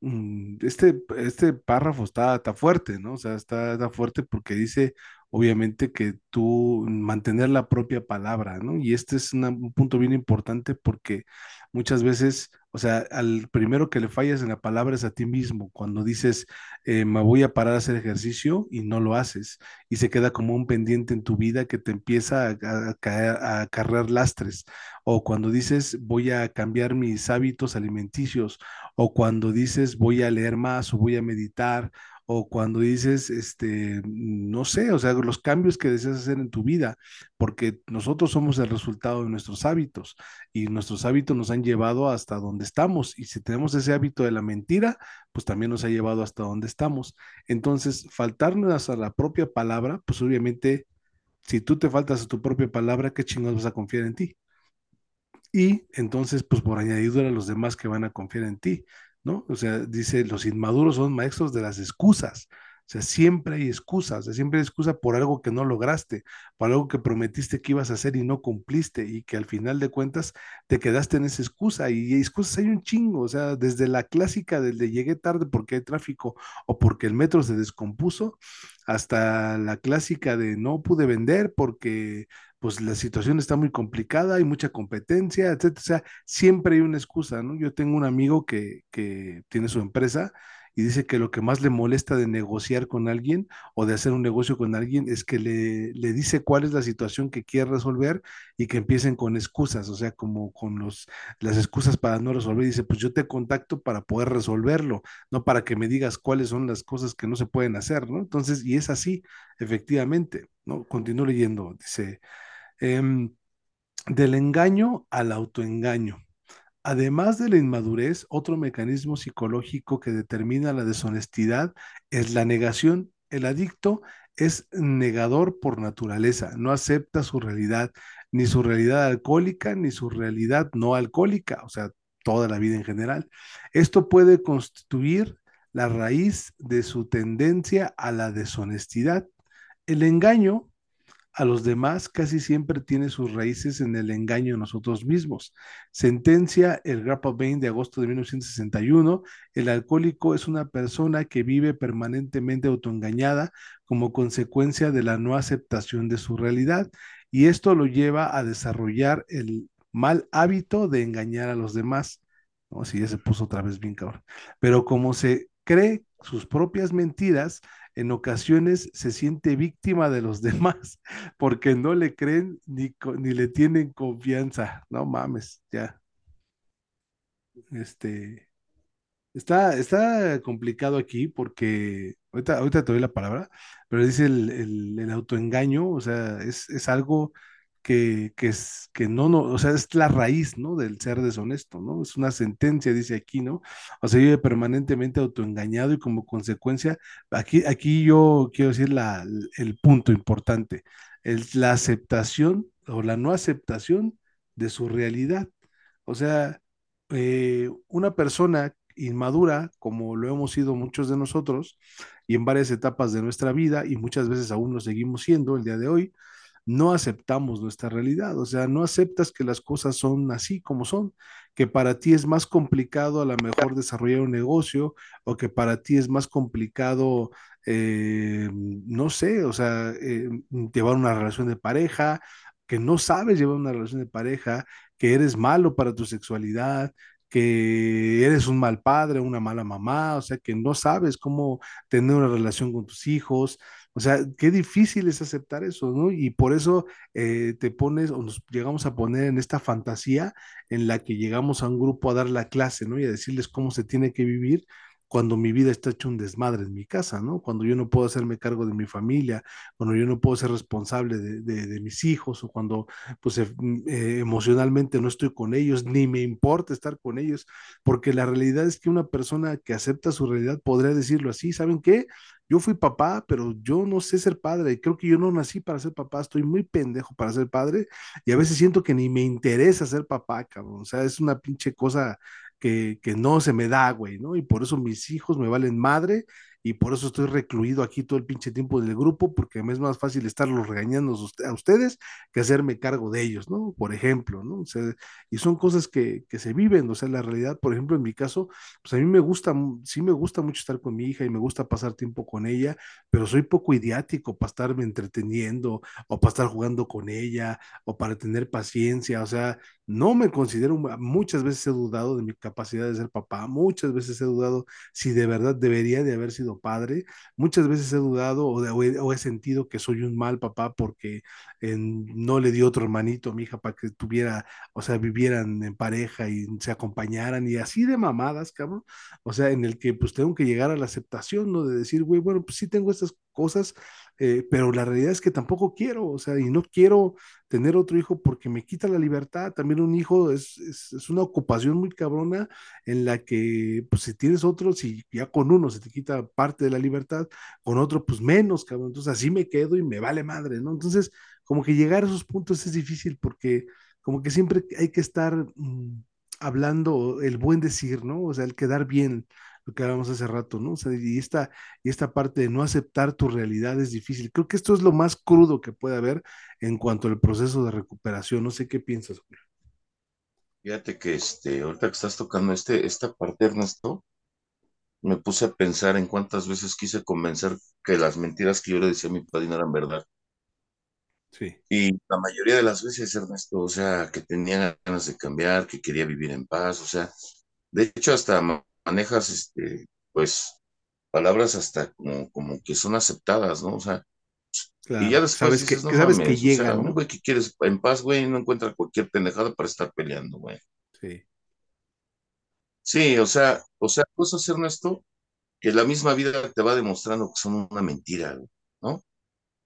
Mm, Este, este párrafo está, está fuerte, ¿no? O sea, está, está fuerte porque dice, obviamente, que tú mantener la propia palabra, ¿no? Y este es un punto bien importante porque muchas veces O sea, al primero que le fallas en la palabra es a ti mismo. Cuando dices, eh, me voy a parar a hacer ejercicio y no lo haces, y se queda como un pendiente en tu vida que te empieza a, a, caer- a cargar lastres. O cuando dices, voy a cambiar mis hábitos alimenticios. O cuando dices, voy a leer más o voy a meditar. O cuando dices, este, no sé, o sea, los cambios que deseas hacer en tu vida, porque nosotros somos el resultado de nuestros hábitos y nuestros hábitos nos han llevado hasta donde estamos. Y si tenemos ese hábito de la mentira, pues también nos ha llevado hasta donde estamos. Entonces, faltarnos a la propia palabra, pues obviamente, si tú te faltas a tu propia palabra, ¿qué chingados vas a confiar en ti? Y entonces, pues por añadidura, los demás que van a confiar en ti, ¿no? O sea, dice, los inmaduros son maestros de las excusas. O sea, siempre hay excusas, o sea, siempre hay excusa por algo que no lograste, por algo que prometiste que ibas a hacer y no cumpliste y que al final de cuentas te quedaste en esa excusa y excusas hay un chingo, o sea, desde la clásica del de llegué tarde porque hay tráfico o porque el metro se descompuso, hasta la clásica de no pude vender porque pues la situación está muy complicada, hay mucha competencia, etcétera. O sea, siempre hay una excusa, ¿no? Yo tengo un amigo que, que tiene su empresa y dice que lo que más le molesta de negociar con alguien o de hacer un negocio con alguien es que le, le dice cuál es la situación que quiere resolver y que empiecen con excusas, o sea, como con los, las excusas para no resolver. Dice, pues yo te contacto para poder resolverlo, no para que me digas cuáles son las cosas que no se pueden hacer, ¿no? Entonces, y es así, efectivamente, ¿no? Continúo leyendo, dice em, del engaño al autoengaño. Además de la inmadurez, otro mecanismo psicológico que determina la deshonestidad es la negación. El adicto es negador por naturaleza, no acepta su realidad, ni su realidad alcohólica, ni su realidad no alcohólica, o sea, toda la vida en general. Esto puede constituir la raíz de su tendencia a la deshonestidad. El engaño a los demás casi siempre tiene sus raíces en el engaño a nosotros mismos. Sentencia el Grappa Bain de agosto de 1961, el alcohólico es una persona que vive permanentemente autoengañada como consecuencia de la no aceptación de su realidad y esto lo lleva a desarrollar el mal hábito de engañar a los demás. No, si ya se puso otra vez bien cabrón. Pero como se cree sus propias mentiras, en ocasiones se siente víctima de los (laughs) demás porque no le creen ni, ni le tienen confianza. No mames, ya. Este, está, está complicado aquí porque ahorita, ahorita te doy la palabra, pero dice el, el, el autoengaño, o sea, es, es algo que, que es que no, no, o sea, es la raíz, ¿no? Del ser deshonesto, ¿no? Es una sentencia, dice aquí, ¿no? O sea, vive permanentemente autoengañado y como consecuencia, aquí, aquí yo quiero decir la, el punto importante, es la aceptación o la no aceptación de su realidad. O sea, eh, una persona inmadura, como lo hemos sido muchos de nosotros, y en varias etapas de nuestra vida, y muchas veces aún lo seguimos siendo el día de hoy, no aceptamos nuestra realidad, o sea, no aceptas que las cosas son así como son, que para ti es más complicado a lo mejor desarrollar un negocio o que para ti es más complicado, eh, no sé, o sea, eh, llevar una relación de pareja, que no sabes llevar una relación de pareja, que eres malo para tu sexualidad, que eres un mal padre, una mala mamá, o sea, que no sabes cómo tener una relación con tus hijos, o sea, qué difícil es aceptar eso, ¿no? Y por eso eh, te pones o nos llegamos a poner en esta fantasía en la que llegamos a un grupo a dar la clase, ¿no? Y a decirles cómo se tiene que vivir cuando mi vida está hecho un desmadre en mi casa, ¿no? Cuando yo no puedo hacerme cargo de mi familia, cuando yo no puedo ser responsable de, de, de mis hijos o cuando pues eh, eh, emocionalmente no estoy con ellos, ni me importa estar con ellos, porque la realidad es que una persona que acepta su realidad podría decirlo así, ¿saben qué? Yo fui papá, pero yo no sé ser padre. Creo que yo no nací para ser papá. Estoy muy pendejo para ser padre. Y a veces siento que ni me interesa ser papá, cabrón. O sea, es una pinche cosa que, no se me da, güey, ¿no? Y por eso mis hijos me valen madre y por eso estoy recluido aquí todo el pinche tiempo del grupo, porque me es más fácil estarlos regañando a ustedes que hacerme cargo de ellos, ¿no? Por ejemplo, ¿no? Y son cosas que, que se viven, o sea, la realidad, por ejemplo, en mi caso, pues a mí me gusta, sí me gusta mucho estar con mi hija y me gusta pasar tiempo con ella, pero soy poco idiático para estarme entreteniendo o para estar jugando con ella o para tener paciencia, o sea, No me considero, muchas veces he dudado de mi capacidad de ser papá, muchas veces he dudado si de verdad debería de haber sido padre, muchas veces he dudado o, he, sentido que soy un mal papá porque no le di otro hermanito a mi hija para que tuviera, o sea, vivieran en pareja y se acompañaran y así de mamadas, cabrón. O sea, en el que pues tengo que llegar a la aceptación, ¿no? De decir, güey, bueno, pues sí tengo estas cosas, eh, pero la realidad es que tampoco quiero, o sea, y no quiero tener otro hijo porque me quita la libertad. También un hijo es, es, una ocupación muy cabrona en la que, pues si tienes otro, si ya con uno se te quita parte de la libertad, con otro, pues menos, cabrón. Entonces así me quedo y me vale madre, ¿no? Entonces, como que llegar a esos puntos es difícil porque como que siempre hay que estar mmm, hablando el buen decir, ¿no? O sea, el quedar bien, lo que hablábamos hace rato, ¿no? O sea, y esta, y esta parte de no aceptar tu realidad es difícil. Creo que esto es lo más crudo que puede haber en cuanto al proceso de recuperación. No sé qué piensas, Julio. Fíjate que este, ahorita que estás tocando este, esta parte, Ernesto, me puse a pensar en cuántas veces quise convencer que las mentiras que yo le decía a mi padrino eran verdad. Sí, Y la mayoría de las veces, Ernesto, o sea, que tenía ganas de cambiar, que quería vivir en paz, o sea, de hecho hasta manejas, este, pues, palabras hasta como, como que son aceptadas, ¿no? O sea, y ya después sabes dices, que, no que sabes que mames, o sea, llegan, un ¿no? güey que quieres en paz, güey, no encuentra cualquier pendejada para estar peleando, güey. Sí, Sí, o sea, o sea, cosas, Ernesto, que la misma vida te va demostrando que son una mentira, ¿no?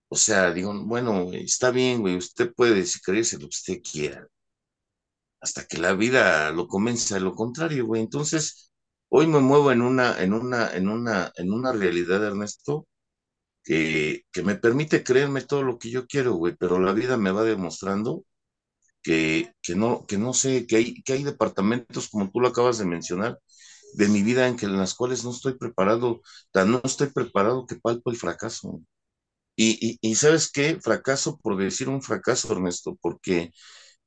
O sea, digo, bueno, está bien, güey, usted puede decir creerse lo que usted quiera, hasta que la vida lo convence a lo contrario, güey. Entonces, hoy me muevo en una, en una, en una, en una realidad, Ernesto, que, que me permite creerme todo lo que yo quiero, güey, pero la vida me va demostrando que, que no, que no sé, que hay, que hay departamentos, como tú lo acabas de mencionar, de mi vida en que en las cuales no estoy preparado, tan no estoy preparado que palpo el fracaso. Y, y, y ¿sabes qué? Fracaso por decir un fracaso, Ernesto, porque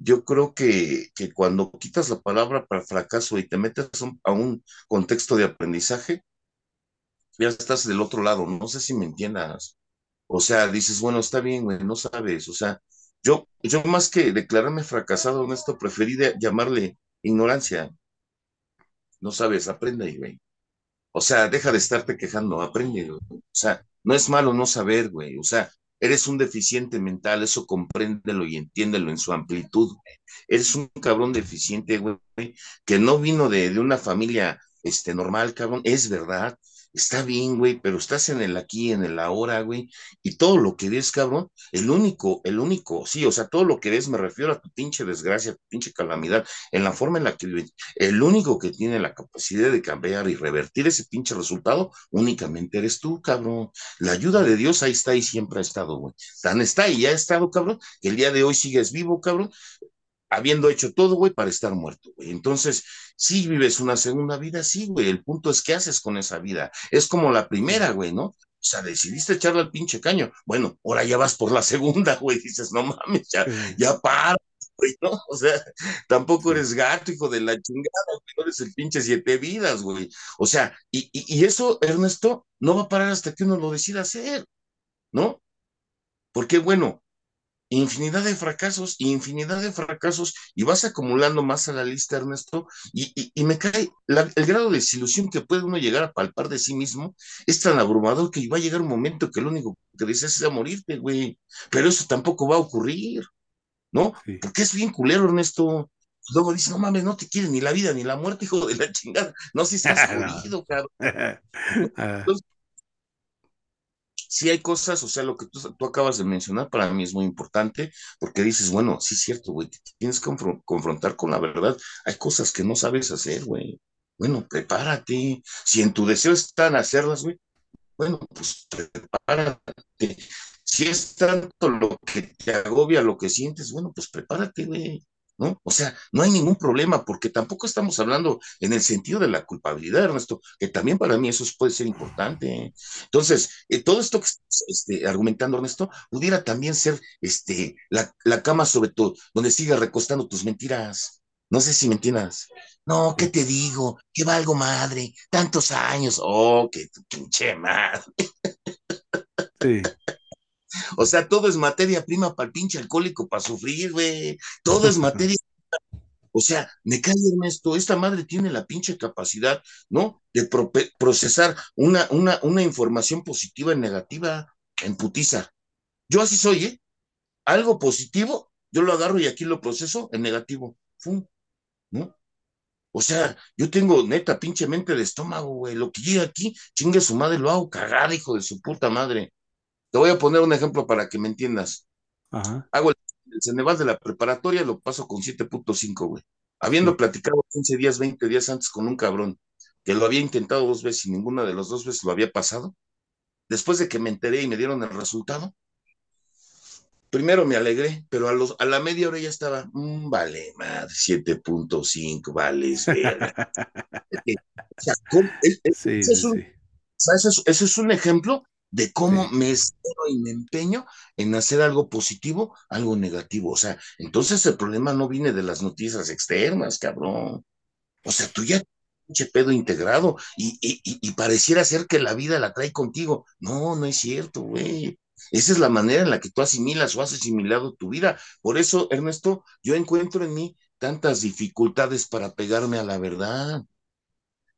yo creo que, que cuando quitas la palabra para fracaso y te metes a un contexto de aprendizaje, ya estás del otro lado. No sé si me entiendas. O sea, dices, bueno, está bien, güey, no sabes. O sea, yo, yo más que declararme fracasado, Ernesto, preferí de- llamarle ignorancia. No sabes, aprende güey. O sea, deja de estarte quejando, aprende, güey. O sea, no es malo no saber, güey. O sea, eres un deficiente mental, eso compréndelo y entiéndelo en su amplitud. Eres un cabrón deficiente, güey, que no vino de, de una familia este, normal, cabrón. Es verdad, está bien, güey, pero estás en el aquí, en el ahora, güey. Y todo lo que ves, cabrón, el único, el único, sí, o sea, todo lo que ves me refiero a tu pinche desgracia, tu pinche calamidad, en la forma en la que vives el único que tiene la capacidad de cambiar y revertir ese pinche resultado únicamente eres tú, cabrón. La ayuda de Dios ahí está y siempre ha estado, güey. Tan está y ya ha estado, cabrón, que el día de hoy sigues vivo, cabrón, habiendo hecho todo, güey, para estar muerto, güey. Entonces, si vives una segunda vida, sí, güey. El punto es qué haces con esa vida. Es como la sí, primera, güey, ¿no? O sea, decidiste echarle al pinche caño. Bueno, ahora ya vas por la segunda, güey. Dices, no mames, ya, sí, ya para, güey, ¿no? O sea, tampoco sí, eres gato, hijo de la chingada, güey. No eres el pinche siete vidas, güey. O sea, y, y, y eso, Ernesto, no va a parar hasta que uno lo decida hacer, ¿no? Porque, bueno, infinidad de fracasos, infinidad de fracasos, y vas acumulando más a la lista, Ernesto, y, y, y me cae la, el grado de desilusión que puede uno llegar a palpar de sí mismo, es tan abrumador que va a llegar un momento que lo único que deseas es a morirte, güey, pero eso tampoco va a ocurrir, ¿no? sí. Porque es bien culero, Ernesto. Luego dice, no mames, no te quieres ni la vida ni la muerte, hijo de la chingada. No, si estás (laughs) jodido, cabrón. (laughs) Ah, Entonces, sí hay cosas, o sea, lo que tú, tú acabas de mencionar para mí es muy importante, porque dices, bueno, sí es cierto, güey, te tienes que confron- confrontar con la verdad. Hay cosas que no sabes hacer, güey. Bueno, prepárate. Si en tu deseo están hacerlas, güey, bueno, pues prepárate. Si es tanto lo que te agobia, lo que sientes, bueno, pues prepárate, güey. ¿No? O sea, no hay ningún problema, porque tampoco estamos hablando en el sentido de la culpabilidad, Ernesto, que también para mí eso puede ser importante. Entonces, eh, todo esto que estás este, argumentando, Ernesto, pudiera también ser este, la, la cama sobre todo, donde sigas recostando tus mentiras. No sé si me entiendas. No, ¿qué te digo? Que valgo madre, tantos años. Oh, que tu pinche madre. sí. O sea, todo es materia prima para el pinche alcohólico para sufrir, güey. Todo es materia. sea, me cae Ernesto, esta madre tiene la pinche capacidad, ¿no? De pro procesar una, una, una información positiva y negativa en putiza. Yo así soy, ¿eh? Algo positivo, yo lo agarro y aquí lo proceso en negativo. ¡Fum! ¿No? O sea, yo tengo neta pinche mente de estómago, güey. Lo que llega aquí, chingue su madre, lo hago cagar, hijo de su puta madre. Te voy a poner un ejemplo para que me entiendas. Ajá. Hago el, el Ceneval de la preparatoria, lo paso con 7.5, güey. Habiendo Sí. platicado 15 días, 20 días antes con un cabrón que lo había intentado dos veces y ninguna de las dos veces lo había pasado, después de que me enteré y me dieron el resultado, primero me alegré, pero a, los, a la media hora ya estaba, mmm, vale, madre, 7.5, vale, (laughs) o sea. Es, es, Sí, ese, sí, es un, sí. ese, es, ese es un ejemplo de cómo Sí. me espero y me empeño en hacer algo positivo, algo negativo. O sea, entonces el problema no viene de las noticias externas, cabrón. O sea, tú ya pinche pedo integrado y, y, y, y, pareciera ser que la vida la trae contigo. No, no es cierto, güey. Esa es la manera en la que tú asimilas o has asimilado tu vida. Por eso, Ernesto, yo encuentro en mí tantas dificultades para pegarme a la verdad.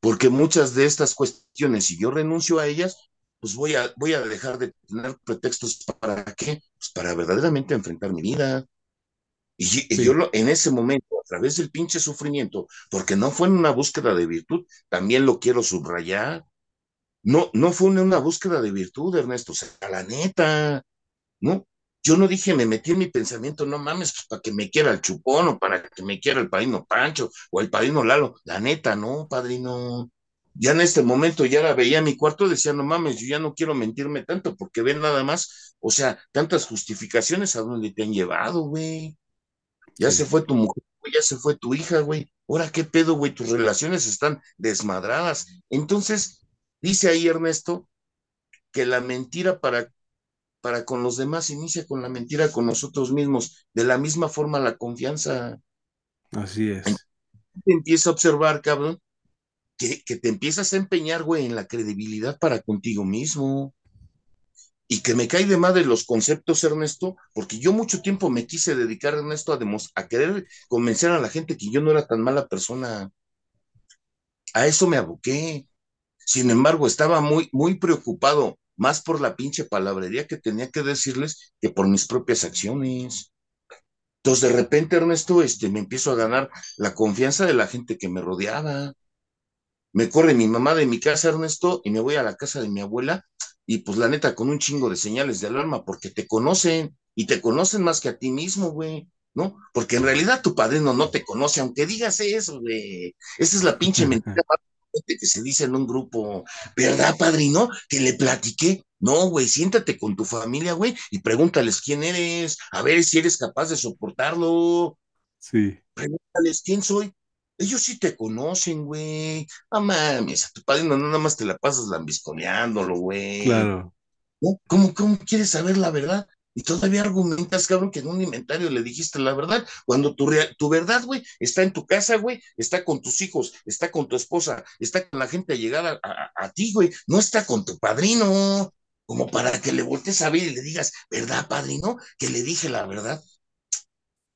Porque muchas de estas cuestiones, si yo renuncio a ellas, pues voy a, voy a dejar de tener pretextos para qué? Pues para verdaderamente enfrentar mi vida. Y, yo lo, en ese momento, a través del pinche sufrimiento, porque no fue en una búsqueda de virtud, también lo quiero subrayar. No, no fue en una búsqueda de virtud, Ernesto, o sea, la neta, ¿no? Yo no dije, me metí en mi pensamiento, no mames, pues para que me quiera el chupón o para que me quiera el padrino Pancho o el padrino Lalo. La neta, no, padrino. Ya en este momento ya la veía en mi cuarto, decía, no mames, yo ya no quiero mentirme tanto porque ven nada más, o sea, tantas justificaciones a dónde te han llevado, güey. Ya Sí. se fue tu mujer, güey, ya se fue tu hija, güey. Ahora, ¿qué pedo, güey? Tus relaciones están desmadradas. Entonces, dice ahí Ernesto que la mentira para, para con los demás inicia con la mentira con nosotros mismos. De la misma forma, la confianza. Así es. Empieza a observar, cabrón, que, te empiezas a empeñar, güey, en la credibilidad para contigo mismo. Y que me cae de madre los conceptos, Ernesto, porque yo mucho tiempo me quise dedicar, Ernesto, a, a querer convencer a la gente que yo no era tan mala persona. A eso me aboqué. Sin embargo, estaba muy, muy preocupado, más por la pinche palabrería que tenía que decirles que por mis propias acciones. Entonces, de repente, Ernesto, este, me empiezo a ganar la confianza de la gente que me rodeaba. Me corre mi mamá de mi casa, Ernesto, y me voy a la casa de mi abuela, y pues la neta, con un chingo de señales de alarma, porque te conocen, y te conocen más que a ti mismo, güey, ¿no? Porque en realidad tu padrino no te conoce, aunque digas eso, güey. Esa es la pinche mentira que se dice en un grupo, ¿verdad, padrino? Que le platiqué. No, güey, siéntate con tu familia, güey, y pregúntales quién eres, a ver si eres capaz de soportarlo. Sí. Pregúntales quién soy. Ellos sí te conocen, güey. No mames, a tu padrino no nada más te la pasas lambisconeándolo, güey. Claro. ¿No? ¿Cómo, ¿Cómo quieres saber la verdad? Y todavía argumentas, cabrón, que en un inventario le dijiste la verdad, cuando tu, tu verdad, güey, está en tu casa, güey, está con tus hijos, está con tu esposa, está con la gente llegada a, a, a ti, güey, no está con tu padrino, como para que le voltees a ver y le digas, ¿verdad, padrino? Que le dije la verdad.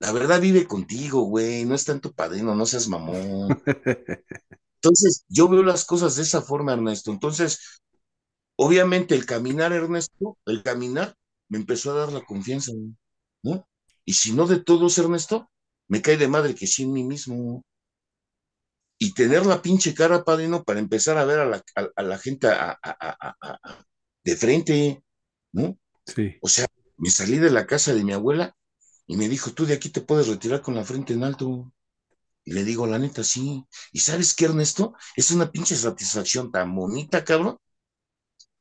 La verdad vive contigo, güey, no está en tu padrino, no seas mamón. (laughs) Entonces, yo veo las cosas de esa forma, Ernesto. Entonces, obviamente el caminar, Ernesto, el caminar me empezó a dar la confianza, ¿no? Y si no de todos, Ernesto, me cae de madre que sí en mí mismo. Y tener la pinche cara, padrino, para empezar a ver a la, a, a la gente a, de frente, ¿no? Sí. O sea, me salí de la casa de mi abuela y me dijo, tú de aquí te puedes retirar con la frente en alto. Y le digo, la neta, sí. ¿Y sabes qué, Ernesto? Es una pinche satisfacción tan bonita, cabrón,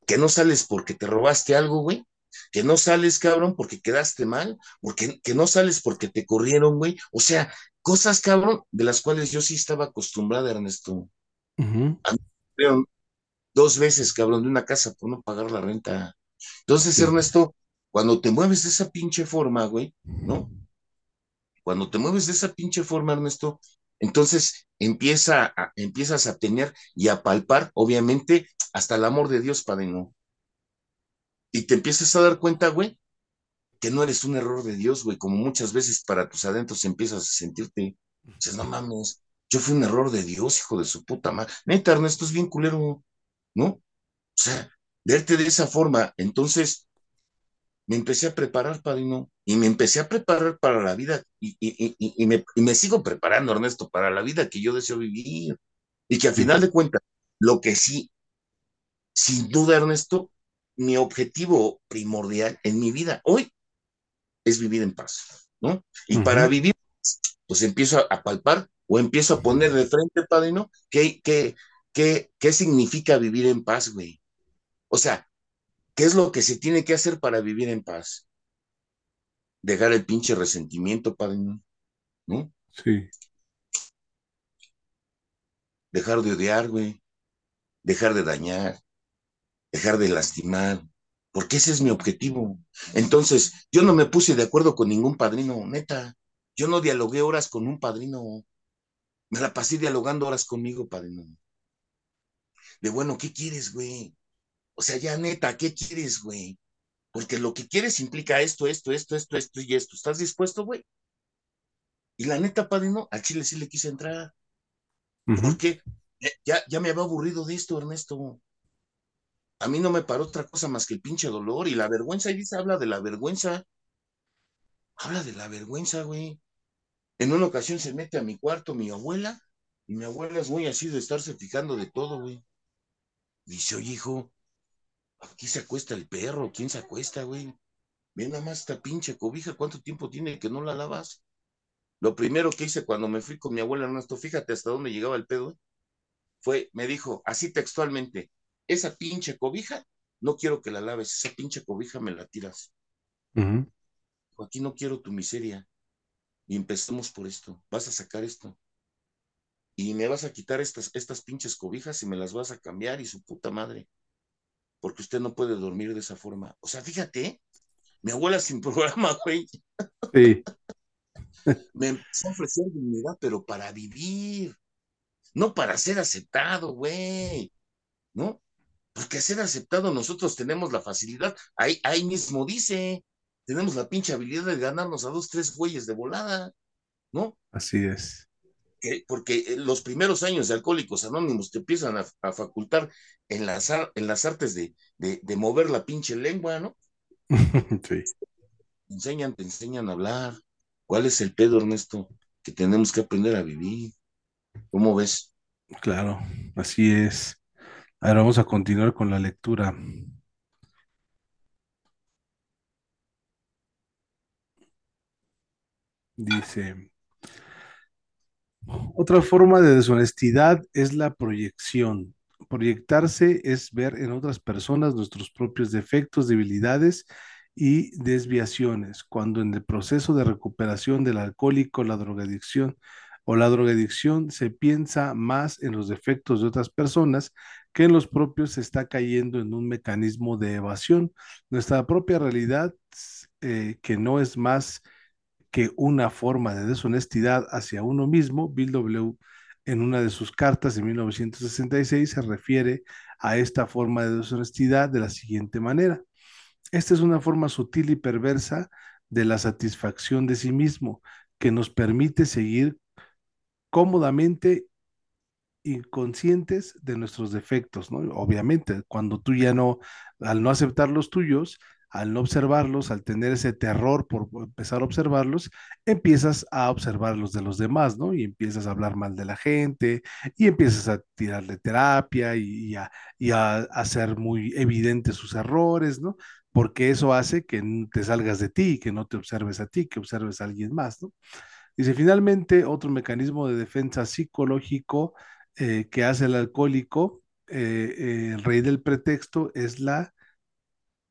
que no sales porque te robaste algo, güey. Que no sales, cabrón, porque quedaste mal, porque que no sales porque te corrieron, güey. O sea, cosas, cabrón, de las cuales yo sí estaba acostumbrada, Ernesto. Uh -huh. A mí me dos veces, cabrón, de una casa por no pagar la renta. Entonces, sí. Ernesto, cuando te mueves de esa pinche forma, güey, ¿no? Cuando te mueves de esa pinche forma, Ernesto, entonces empieza a, empiezas a tener y a palpar, obviamente, hasta el amor de Dios, Padre, ¿no? Y te empiezas a dar cuenta, güey, que no eres un error de Dios, güey, como muchas veces para tus adentros empiezas a sentirte. Dices, no mames, yo fui un error de Dios, hijo de su puta madre. Neta, Ernesto, es bien culero, ¿no? O sea, verte de esa forma. Entonces, me empecé a preparar, padrino, y me empecé a preparar para la vida, y, y, y, y me, me, sigo preparando, Ernesto, para la vida que yo deseo vivir. Y que al final de cuentas, lo que sí, sin duda, Ernesto, mi objetivo primordial en mi vida hoy es vivir en paz, ¿no? Y uh -huh. para vivir, pues empiezo a, palpar o empiezo a poner de frente, padrino, ¿qué, qué, qué, qué significa vivir en paz, güey? O sea, ¿qué es lo que se tiene que hacer para vivir en paz? Dejar el pinche resentimiento, padrino, ¿no? Sí. Dejar de odiar, güey. Dejar de dañar. Dejar de lastimar. Porque ese es mi objetivo. Entonces, yo no me puse de acuerdo con ningún padrino, neta. Yo no dialogué horas con un padrino. Me la pasé dialogando horas conmigo, padrino. De bueno, ¿qué quieres, güey? O sea, ya neta, ¿qué quieres, güey? Porque lo que quieres implica esto, esto, esto, esto, esto y esto. ¿Estás dispuesto, güey? Y la neta, padrino, al Chile sí le quise entrar. Uh -huh. Porque ya, ya me había aburrido de esto, Ernesto. A mí no me paró otra cosa más que el pinche dolor y la vergüenza. Y dice, habla de la vergüenza. Habla de la vergüenza, güey. En una ocasión se mete a mi cuarto mi abuela, y mi abuela es muy así de estarse fijando de todo, güey. Dice, oye, hijo, aquí se acuesta el perro, ¿quién se acuesta, güey? Ve nada más esta pinche cobija, ¿cuánto tiempo tiene que no la lavas? Lo primero que hice cuando me fui con mi abuela Ernesto, fíjate hasta dónde llegaba el pedo, fue, me dijo, así textualmente, esa pinche cobija, no quiero que la laves, esa pinche cobija me la tiras. Uh -huh. Aquí no quiero tu miseria. Y empecemos por esto, vas a sacar esto. Y me vas a quitar estas, estas pinches cobijas y me las vas a cambiar y su puta madre. Porque usted no puede dormir de esa forma. O sea, fíjate, mi abuela sin (laughs) programa, güey. Sí. (laughs) me empezó a ofrecer dignidad, pero para vivir, no para ser aceptado, güey, ¿no? Porque ser aceptado nosotros tenemos la facilidad, ahí, ahí mismo dice, tenemos la pinche habilidad de ganarnos a dos, tres güeyes de volada, ¿no? Así es. Eh, porque los primeros años de Alcohólicos Anónimos te empiezan a, a facultar en las, en las artes de, de, de, mover la pinche lengua, ¿no? (laughs) sí. Te enseñan, te enseñan a hablar, ¿Cuál es el pedo, Ernesto? Que tenemos que aprender a vivir. ¿Cómo ves? Claro, así es. Ahora vamos a continuar con la lectura. Dice, otra forma de deshonestidad es la proyección. Proyectarse es ver en otras personas nuestros propios defectos, debilidades y desviaciones, cuando en el proceso de recuperación del alcohólico, la drogadicción o la drogadicción se piensa más en los defectos de otras personas que en los propios, se está cayendo en un mecanismo de evasión. Nuestra propia realidad, eh, que no es más que una forma de deshonestidad hacia uno mismo, Bill W. en una de sus cartas de 1966 se refiere a esta forma de deshonestidad de la siguiente manera. Esta es una forma sutil y perversa de la satisfacción de sí mismo que nos permite seguir cómodamente inconscientes de nuestros defectos. Obviamente, cuando tú ya no, al no aceptar los tuyos, al no observarlos, al tener ese terror por empezar a observarlos, empiezas a observar los de los demás, ¿no? Y empiezas a hablar mal de la gente y empiezas a tirarle terapia y, y, a, y a, hacer muy evidentes sus errores, ¿no? Porque eso hace que te salgas de ti, que no te observes a ti, que observes a alguien más, ¿no? Dice, finalmente, otro mecanismo de defensa psicológico eh, que hace el alcohólico, eh, eh, el rey del pretexto, es la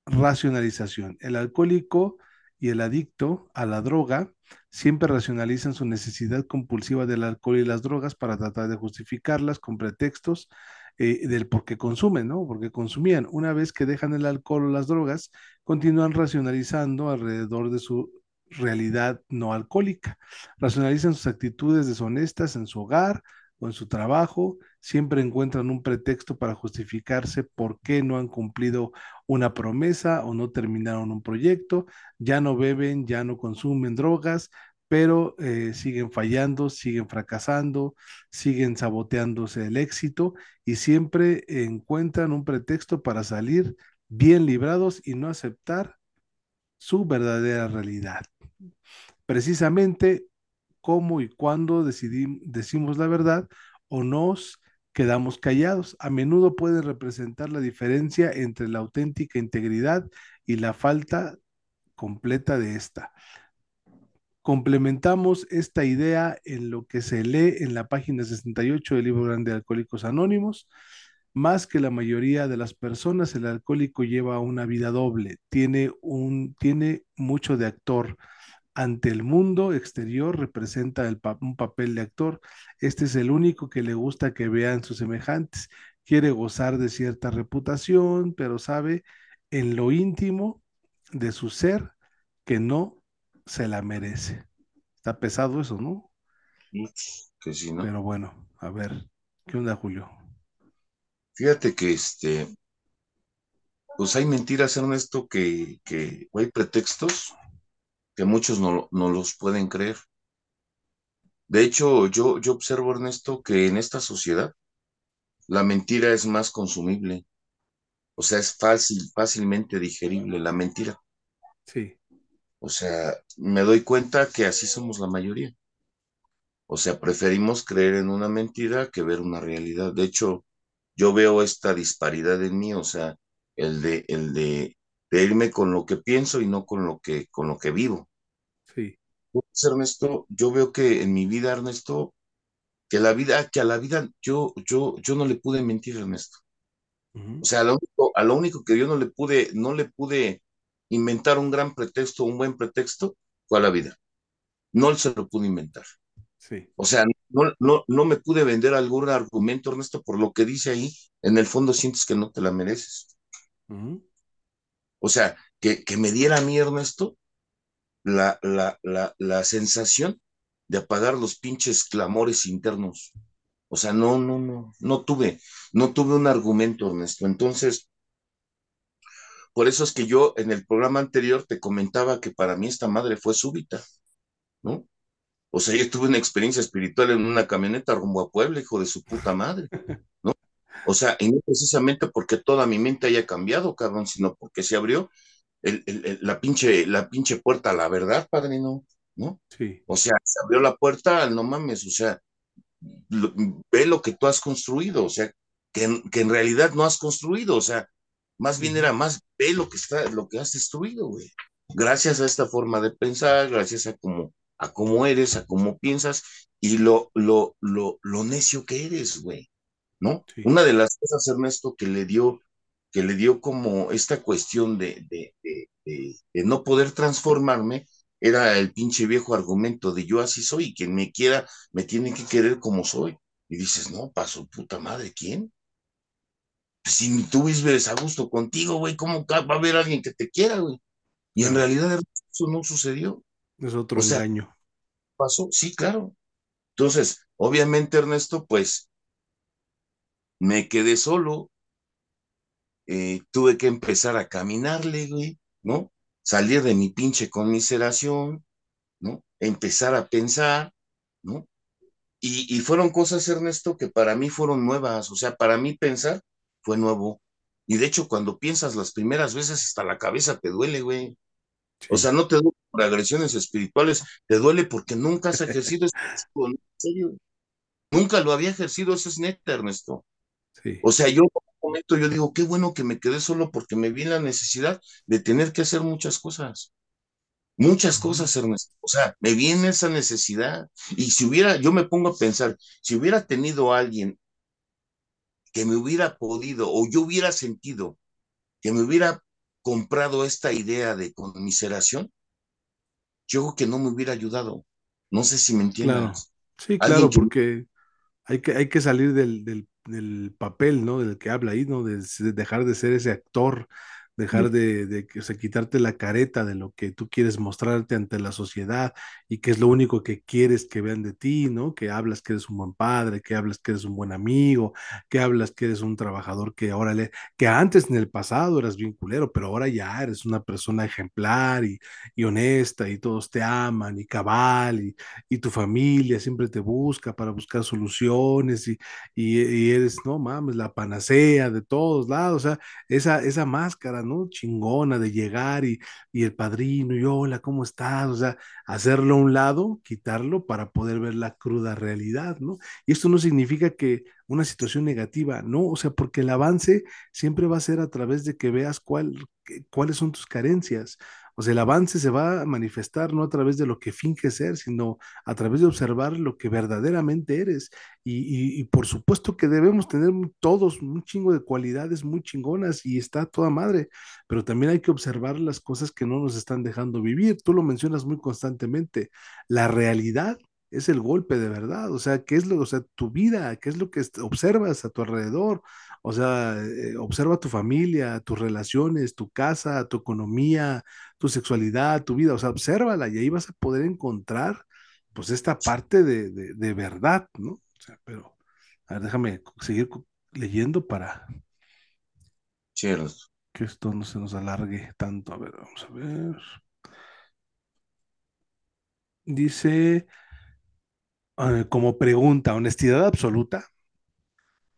racionalización. El alcohólico y el adicto a la droga siempre racionalizan su necesidad compulsiva del alcohol y las drogas para tratar de justificarlas con pretextos eh, del por qué consumen, ¿no? Porque consumían. Una vez que dejan el alcohol o las drogas, continúan racionalizando alrededor de su realidad no alcohólica. Racionalizan sus actitudes deshonestas en su hogar o en su trabajo, siempre encuentran un pretexto para justificarse por qué no han cumplido una promesa o no terminaron un proyecto, ya no beben, ya no consumen drogas, pero eh, siguen fallando, siguen fracasando, siguen saboteándose el éxito y siempre encuentran un pretexto para salir bien librados y no aceptar su verdadera realidad. Precisamente cómo y cuándo decimos la verdad o nos quedamos callados. A menudo pueden representar la diferencia entre la auténtica integridad y la falta completa de esta. Complementamos esta idea en lo que se lee en la página 68 del libro grande de Alcohólicos Anónimos. Más que la mayoría de las personas, el alcohólico lleva una vida doble, tiene, un, tiene mucho de actor, ante el mundo exterior representa el pa un papel de actor. Este es el único que le gusta que vean sus semejantes. Quiere gozar de cierta reputación, pero sabe en lo íntimo de su ser que no se la merece. Está pesado eso, ¿no? Que sí, ¿no? Pero bueno, a ver, ¿qué onda, Julio? Fíjate que este, pues hay mentiras, Ernesto, que, que o hay pretextos que muchos no, no los pueden creer. De hecho, yo, yo observo, Ernesto, que en esta sociedad la mentira es más consumible. O sea, es fácil, fácilmente digerible la mentira. Sí. O sea, me doy cuenta que así somos la mayoría. O sea, preferimos creer en una mentira que ver una realidad. De hecho, yo veo esta disparidad en mí, o sea, el de, el de, de irme con lo que pienso y no con lo que, con lo que vivo. Sí. Ernesto, yo veo que en mi vida, Ernesto, que la vida, que a la vida yo, yo, yo no le pude mentir, Ernesto. Uh -huh. O sea, a lo, único, a lo único que yo no le pude, no le pude inventar un gran pretexto, un buen pretexto, fue a la vida. No se lo pude inventar. Sí. O sea, no, no, no me pude vender algún argumento, Ernesto, por lo que dice ahí, en el fondo sientes que no te la mereces. Uh -huh. O sea, que, que me diera a mí, Ernesto, la, la, la, la sensación de apagar los pinches clamores internos. O sea, no, no, no, no tuve, no tuve un argumento, Ernesto. Entonces, por eso es que yo en el programa anterior te comentaba que para mí esta madre fue súbita, ¿no? O sea, yo tuve una experiencia espiritual en una camioneta rumbo a Puebla, hijo de su puta madre, ¿no? O sea, y no precisamente porque toda mi mente haya cambiado, cabrón, sino porque se abrió el, el, el, la, pinche, la pinche puerta a la verdad, padrino, ¿no? Sí. O sea, se abrió la puerta, no mames, o sea, lo, ve lo que tú has construido, o sea, que, que, en realidad no has construido, o sea, más bien era más ve lo que está, lo que has destruido, güey. Gracias a esta forma de pensar, gracias a cómo, a cómo eres, a cómo piensas y lo, lo, lo, lo necio que eres, güey, ¿no? Sí. Una de las cosas, Ernesto, que le dio que le dio como esta cuestión de, de, de, de, no poder transformarme, era el pinche viejo argumento de yo así soy, y quien me quiera me tiene que querer como soy. Y dices, no, paso puta madre, ¿quién? Pues si tú vives a gusto contigo, güey, ¿cómo va a haber alguien que te quiera, güey? Y en realidad eso no sucedió. Es otro o sea, engaño. ¿Pasó? Sí, claro. Entonces, obviamente, Ernesto, pues me quedé solo, eh, tuve que empezar a caminarle, güey, ¿no? Salir de mi pinche conmiseración, ¿no? Empezar a pensar, ¿no? Y, y, fueron cosas, Ernesto, que para mí fueron nuevas, o sea, para mí pensar fue nuevo. Y de hecho, cuando piensas las primeras veces, hasta la cabeza te duele, güey. Sí. O sea, no te duele por agresiones espirituales, te duele porque nunca has (laughs) ejercido eso, en serio. Nunca lo había ejercido, eso es neta, Ernesto. Sí. O sea, yo en un momento yo digo, qué bueno que me quedé solo porque me vi la necesidad de tener que hacer muchas cosas. Muchas cosas, Ernesto. O sea, me viene esa necesidad. Y si hubiera, yo me pongo a pensar, si hubiera tenido alguien que me hubiera podido, o yo hubiera sentido que me hubiera comprado esta idea de conmiseración, yo creo que no me hubiera ayudado. No sé si me entiendes. Claro. Sí, claro, porque hay que, hay que salir del, del, del, papel, ¿no? Del que habla ahí, ¿no? De, de dejar de ser ese actor dejar de, de que, o sea, quitarte la careta de lo que tú quieres mostrarte ante la sociedad y que es lo único que quieres que vean de ti, ¿no? Que hablas que eres un buen padre, que hablas que eres un buen amigo, que hablas que eres un trabajador que ahora le, que antes en el pasado eras bien culero, pero ahora ya eres una persona ejemplar y, y honesta y todos te aman y cabal y, y tu familia siempre te busca para buscar soluciones y, y, y eres, no mames, la panacea de todos lados, o sea, esa, esa máscara, ¿no? Chingona de llegar y, y el padrino y hola, ¿cómo estás? O sea, hacerlo a un lado, quitarlo para poder ver la cruda realidad, ¿no? Y esto no significa que una situación negativa, no, o sea, porque el avance siempre va a ser a través de que veas cuál, cuáles son tus carencias. O sea, el avance se va a manifestar no a través de lo que finge ser, sino a través de observar lo que verdaderamente eres. Y, y, y, por supuesto que debemos tener todos un chingo de cualidades muy chingonas y está toda madre, pero también hay que observar las cosas que no nos están dejando vivir. Tú lo mencionas muy constantemente. La realidad es el golpe de verdad, o sea, ¿qué es lo, o sea, tu vida, qué es lo que observas a tu alrededor? O sea, eh, observa tu familia, tus relaciones, tu casa, tu economía, tu sexualidad, tu vida, o sea, obsérvala y ahí vas a poder encontrar, pues, esta parte de, de, de verdad, ¿no? O sea, pero, a ver, déjame seguir leyendo para Cierto. que esto no se nos alargue tanto. A ver, vamos a ver. Dice, como pregunta, honestidad absoluta.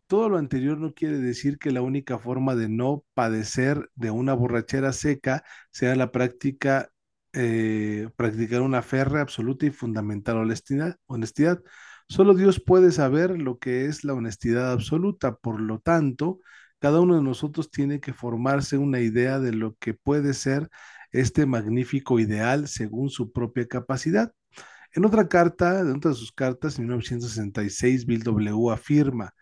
Todo lo anterior no quiere decir que la única forma de no padecer de una borrachera seca sea la práctica, eh, practicar una férrea, absoluta y fundamental honestidad, honestidad. Solo Dios puede saber lo que es la honestidad absoluta. Por lo tanto, cada uno de nosotros tiene que formarse una idea de lo que puede ser este magnífico ideal según su propia capacidad. En otra carta, en otra de sus cartas, en 1966, Bill W. afirma,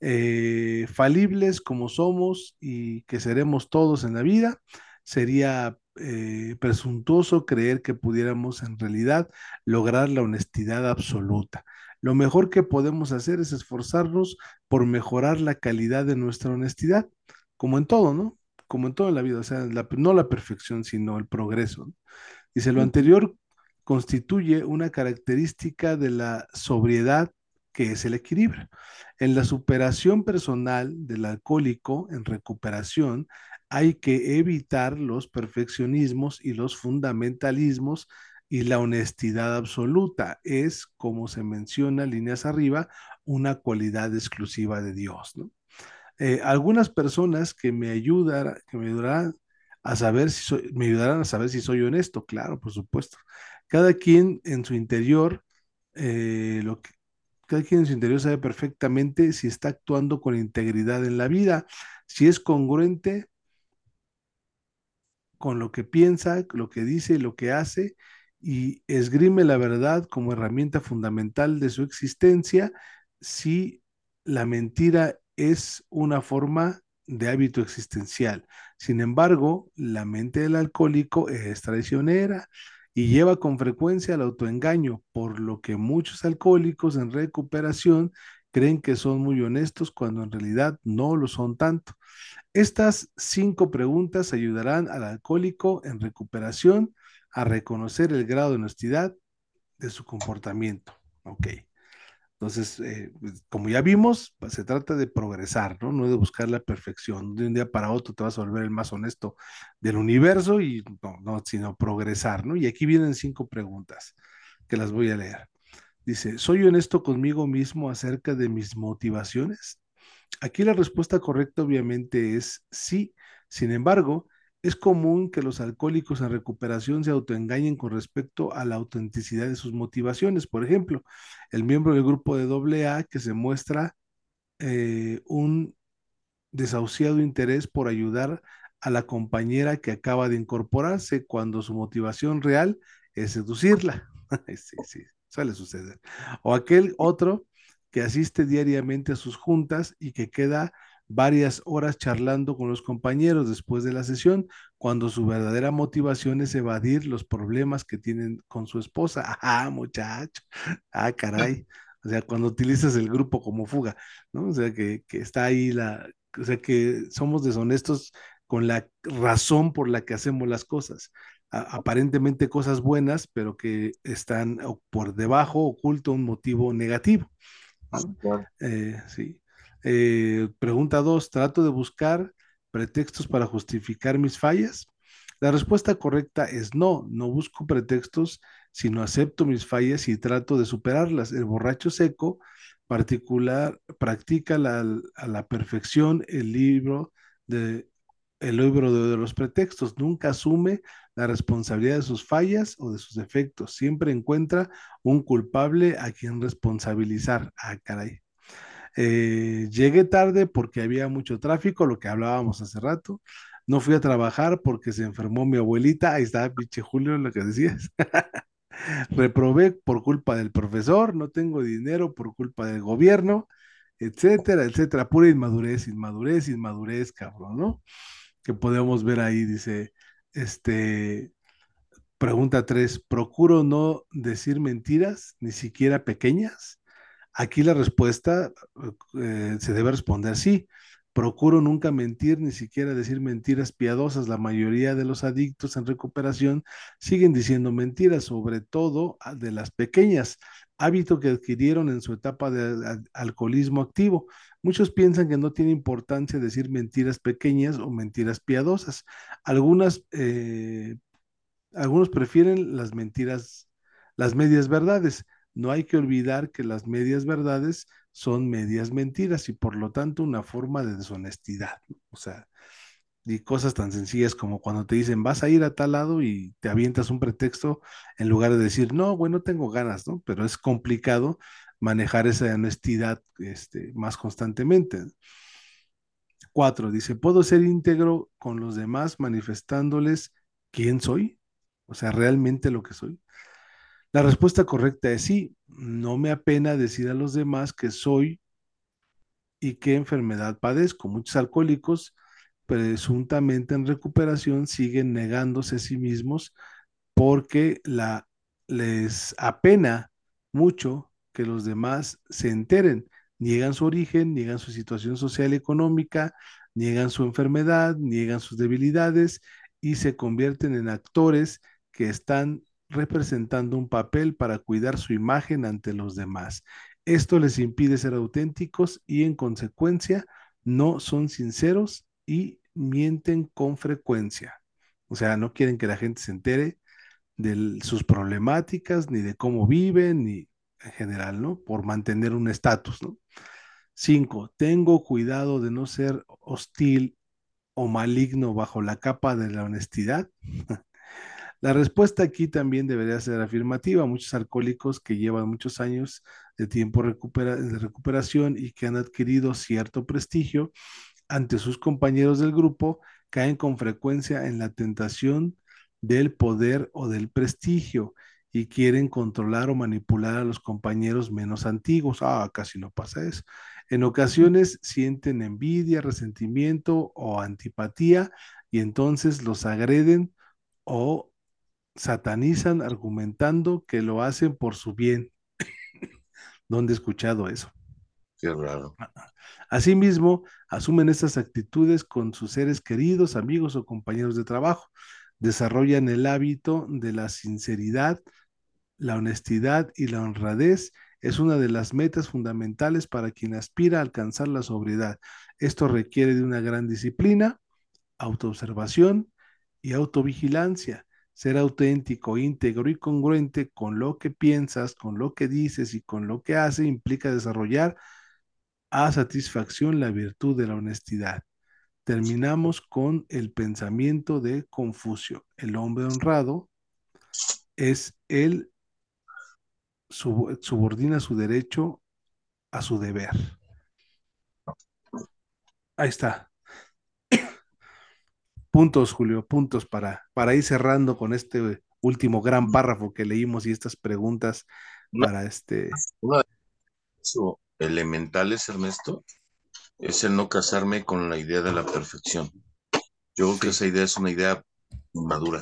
eh, falibles como somos y que seremos todos en la vida, sería eh, presuntuoso creer que pudiéramos en realidad lograr la honestidad absoluta. Lo mejor que podemos hacer es esforzarnos por mejorar la calidad de nuestra honestidad, como en todo, ¿no? Como en toda la vida, o sea, la, no la perfección, sino el progreso. ¿no? Dice, lo anterior constituye una característica de la sobriedad que es el equilibrio. En la superación personal del alcohólico, en recuperación, hay que evitar los perfeccionismos y los fundamentalismos y la honestidad absoluta es, como se menciona líneas arriba, una cualidad exclusiva de Dios. Eh, algunas personas que me ayudan, que me ayudarán a saber si soy, me ayudarán a saber si soy honesto, claro, por supuesto. Cada quien en su interior, eh, cada quien en su interior sabe perfectamente si está actuando con integridad en la vida, si es congruente con lo que piensa, lo que dice lo que hace, y esgrime la verdad como herramienta fundamental de su existencia, si la mentira es una forma de hábito existencial. Sin embargo, la mente del alcohólico es traicionera y lleva con frecuencia al autoengaño, por lo que muchos alcohólicos en recuperación creen que son muy honestos cuando en realidad no lo son tanto. Estas cinco preguntas ayudarán al alcohólico en recuperación a reconocer el grado de honestidad de su comportamiento. Ok. Entonces, eh, pues, como ya vimos, pues, se trata de progresar, ¿no? No de buscar la perfección. De un día para otro te vas a volver el más honesto del universo y no, no, sino progresar, ¿no? Y aquí vienen cinco preguntas que las voy a leer. Dice, ¿soy honesto conmigo mismo acerca de mis motivaciones? Aquí la respuesta correcta obviamente es sí. Sin embargo, es común que los alcohólicos en recuperación se autoengañen con respecto a la autenticidad de sus motivaciones. Por ejemplo, el miembro del grupo de AA que se muestra eh, un desahuciado interés por ayudar a la compañera que acaba de incorporarse cuando su motivación real es seducirla. (laughs) sí, sí, suele suceder. O aquel otro que asiste diariamente a sus juntas y que queda varias horas charlando con los compañeros después de la sesión, cuando su verdadera motivación es evadir los problemas que tienen con su esposa. (laughs) Ah, muchacho. Ah, caray. O sea, cuando utilizas el grupo como fuga, ¿no? O sea, que, que está ahí la, o sea, que somos deshonestos con la razón por la que hacemos las cosas. A, aparentemente cosas buenas, pero que están por debajo oculto un motivo negativo. ¿no? Eh, sí. Eh, pregunta dos, ¿trato de buscar pretextos para justificar mis fallas? La respuesta correcta es no, no busco pretextos, sino acepto mis fallas y trato de superarlas. El borracho seco particular practica la, a la perfección el libro de el libro de, de, los pretextos, nunca asume la responsabilidad de sus fallas o de sus defectos, siempre encuentra un culpable a quien responsabilizar. Ah, caray. Eh, llegué tarde porque había mucho tráfico, lo que hablábamos hace rato. No fui a trabajar porque se enfermó mi abuelita. Ahí está, pinche Julio, lo que decías. (laughs) Reprobé por culpa del profesor, no tengo dinero por culpa del gobierno, etcétera, etcétera. Pura inmadurez, inmadurez, inmadurez, cabrón, ¿no? Que podemos ver ahí, dice, este, pregunta tres, procuro no decir mentiras, ni siquiera pequeñas. Aquí la respuesta eh, se debe responder sí. Procuro nunca mentir, ni siquiera decir mentiras piadosas. La mayoría de los adictos en recuperación siguen diciendo mentiras, sobre todo de las pequeñas, hábito que adquirieron en su etapa de alcoholismo activo. Muchos piensan que no tiene importancia decir mentiras pequeñas o mentiras piadosas. Algunas, eh, algunos prefieren las mentiras, las medias verdades no hay que olvidar que las medias verdades son medias mentiras y por lo tanto una forma de deshonestidad. O sea, y cosas tan sencillas como cuando te dicen vas a ir a tal lado y te avientas un pretexto en lugar de decir no, bueno, tengo ganas, ¿no? Pero es complicado manejar esa honestidad este, más constantemente. Cuatro, dice, ¿puedo ser íntegro con los demás manifestándoles quién soy? O sea, realmente lo que soy. La respuesta correcta es sí. No me apena decir a los demás que soy y qué enfermedad padezco. Muchos alcohólicos, presuntamente en recuperación, siguen negándose a sí mismos porque la, les apena mucho que los demás se enteren. Niegan su origen, niegan su situación social y económica, niegan su enfermedad, niegan sus debilidades y se convierten en actores que están representando un papel para cuidar su imagen ante los demás. Esto les impide ser auténticos y en consecuencia no son sinceros y mienten con frecuencia. O sea, no quieren que la gente se entere de sus problemáticas, ni de cómo viven, ni en general, ¿no? Por mantener un estatus, ¿no? Cinco, tengo cuidado de no ser hostil o maligno bajo la capa de la honestidad. La respuesta aquí también debería ser afirmativa. Muchos alcohólicos que llevan muchos años de tiempo de recuperación y que han adquirido cierto prestigio ante sus compañeros del grupo caen con frecuencia en la tentación del poder o del prestigio y quieren controlar o manipular a los compañeros menos antiguos. Ah, casi no pasa eso. En ocasiones sienten envidia, resentimiento o antipatía y entonces los agreden o satanizan argumentando que lo hacen por su bien. (laughs) ¿Dónde he escuchado eso? Qué raro. Asimismo, asumen estas actitudes con sus seres queridos, amigos o compañeros de trabajo. Desarrollan el hábito de la sinceridad, la honestidad y la honradez. Es una de las metas fundamentales para quien aspira a alcanzar la sobriedad. Esto requiere de una gran disciplina, autoobservación y autovigilancia ser auténtico, íntegro y congruente con lo que piensas, con lo que dices y con lo que haces implica desarrollar a satisfacción la virtud de la honestidad. Terminamos con el pensamiento de Confucio. El hombre honrado es el subordina su derecho a su deber. Ahí está. Puntos, Julio, puntos para, para ir cerrando con este último gran párrafo que leímos y estas preguntas para este. Una de elementales, Ernesto, es el no casarme con la idea de la perfección. Yo creo que esa idea es una idea inmadura.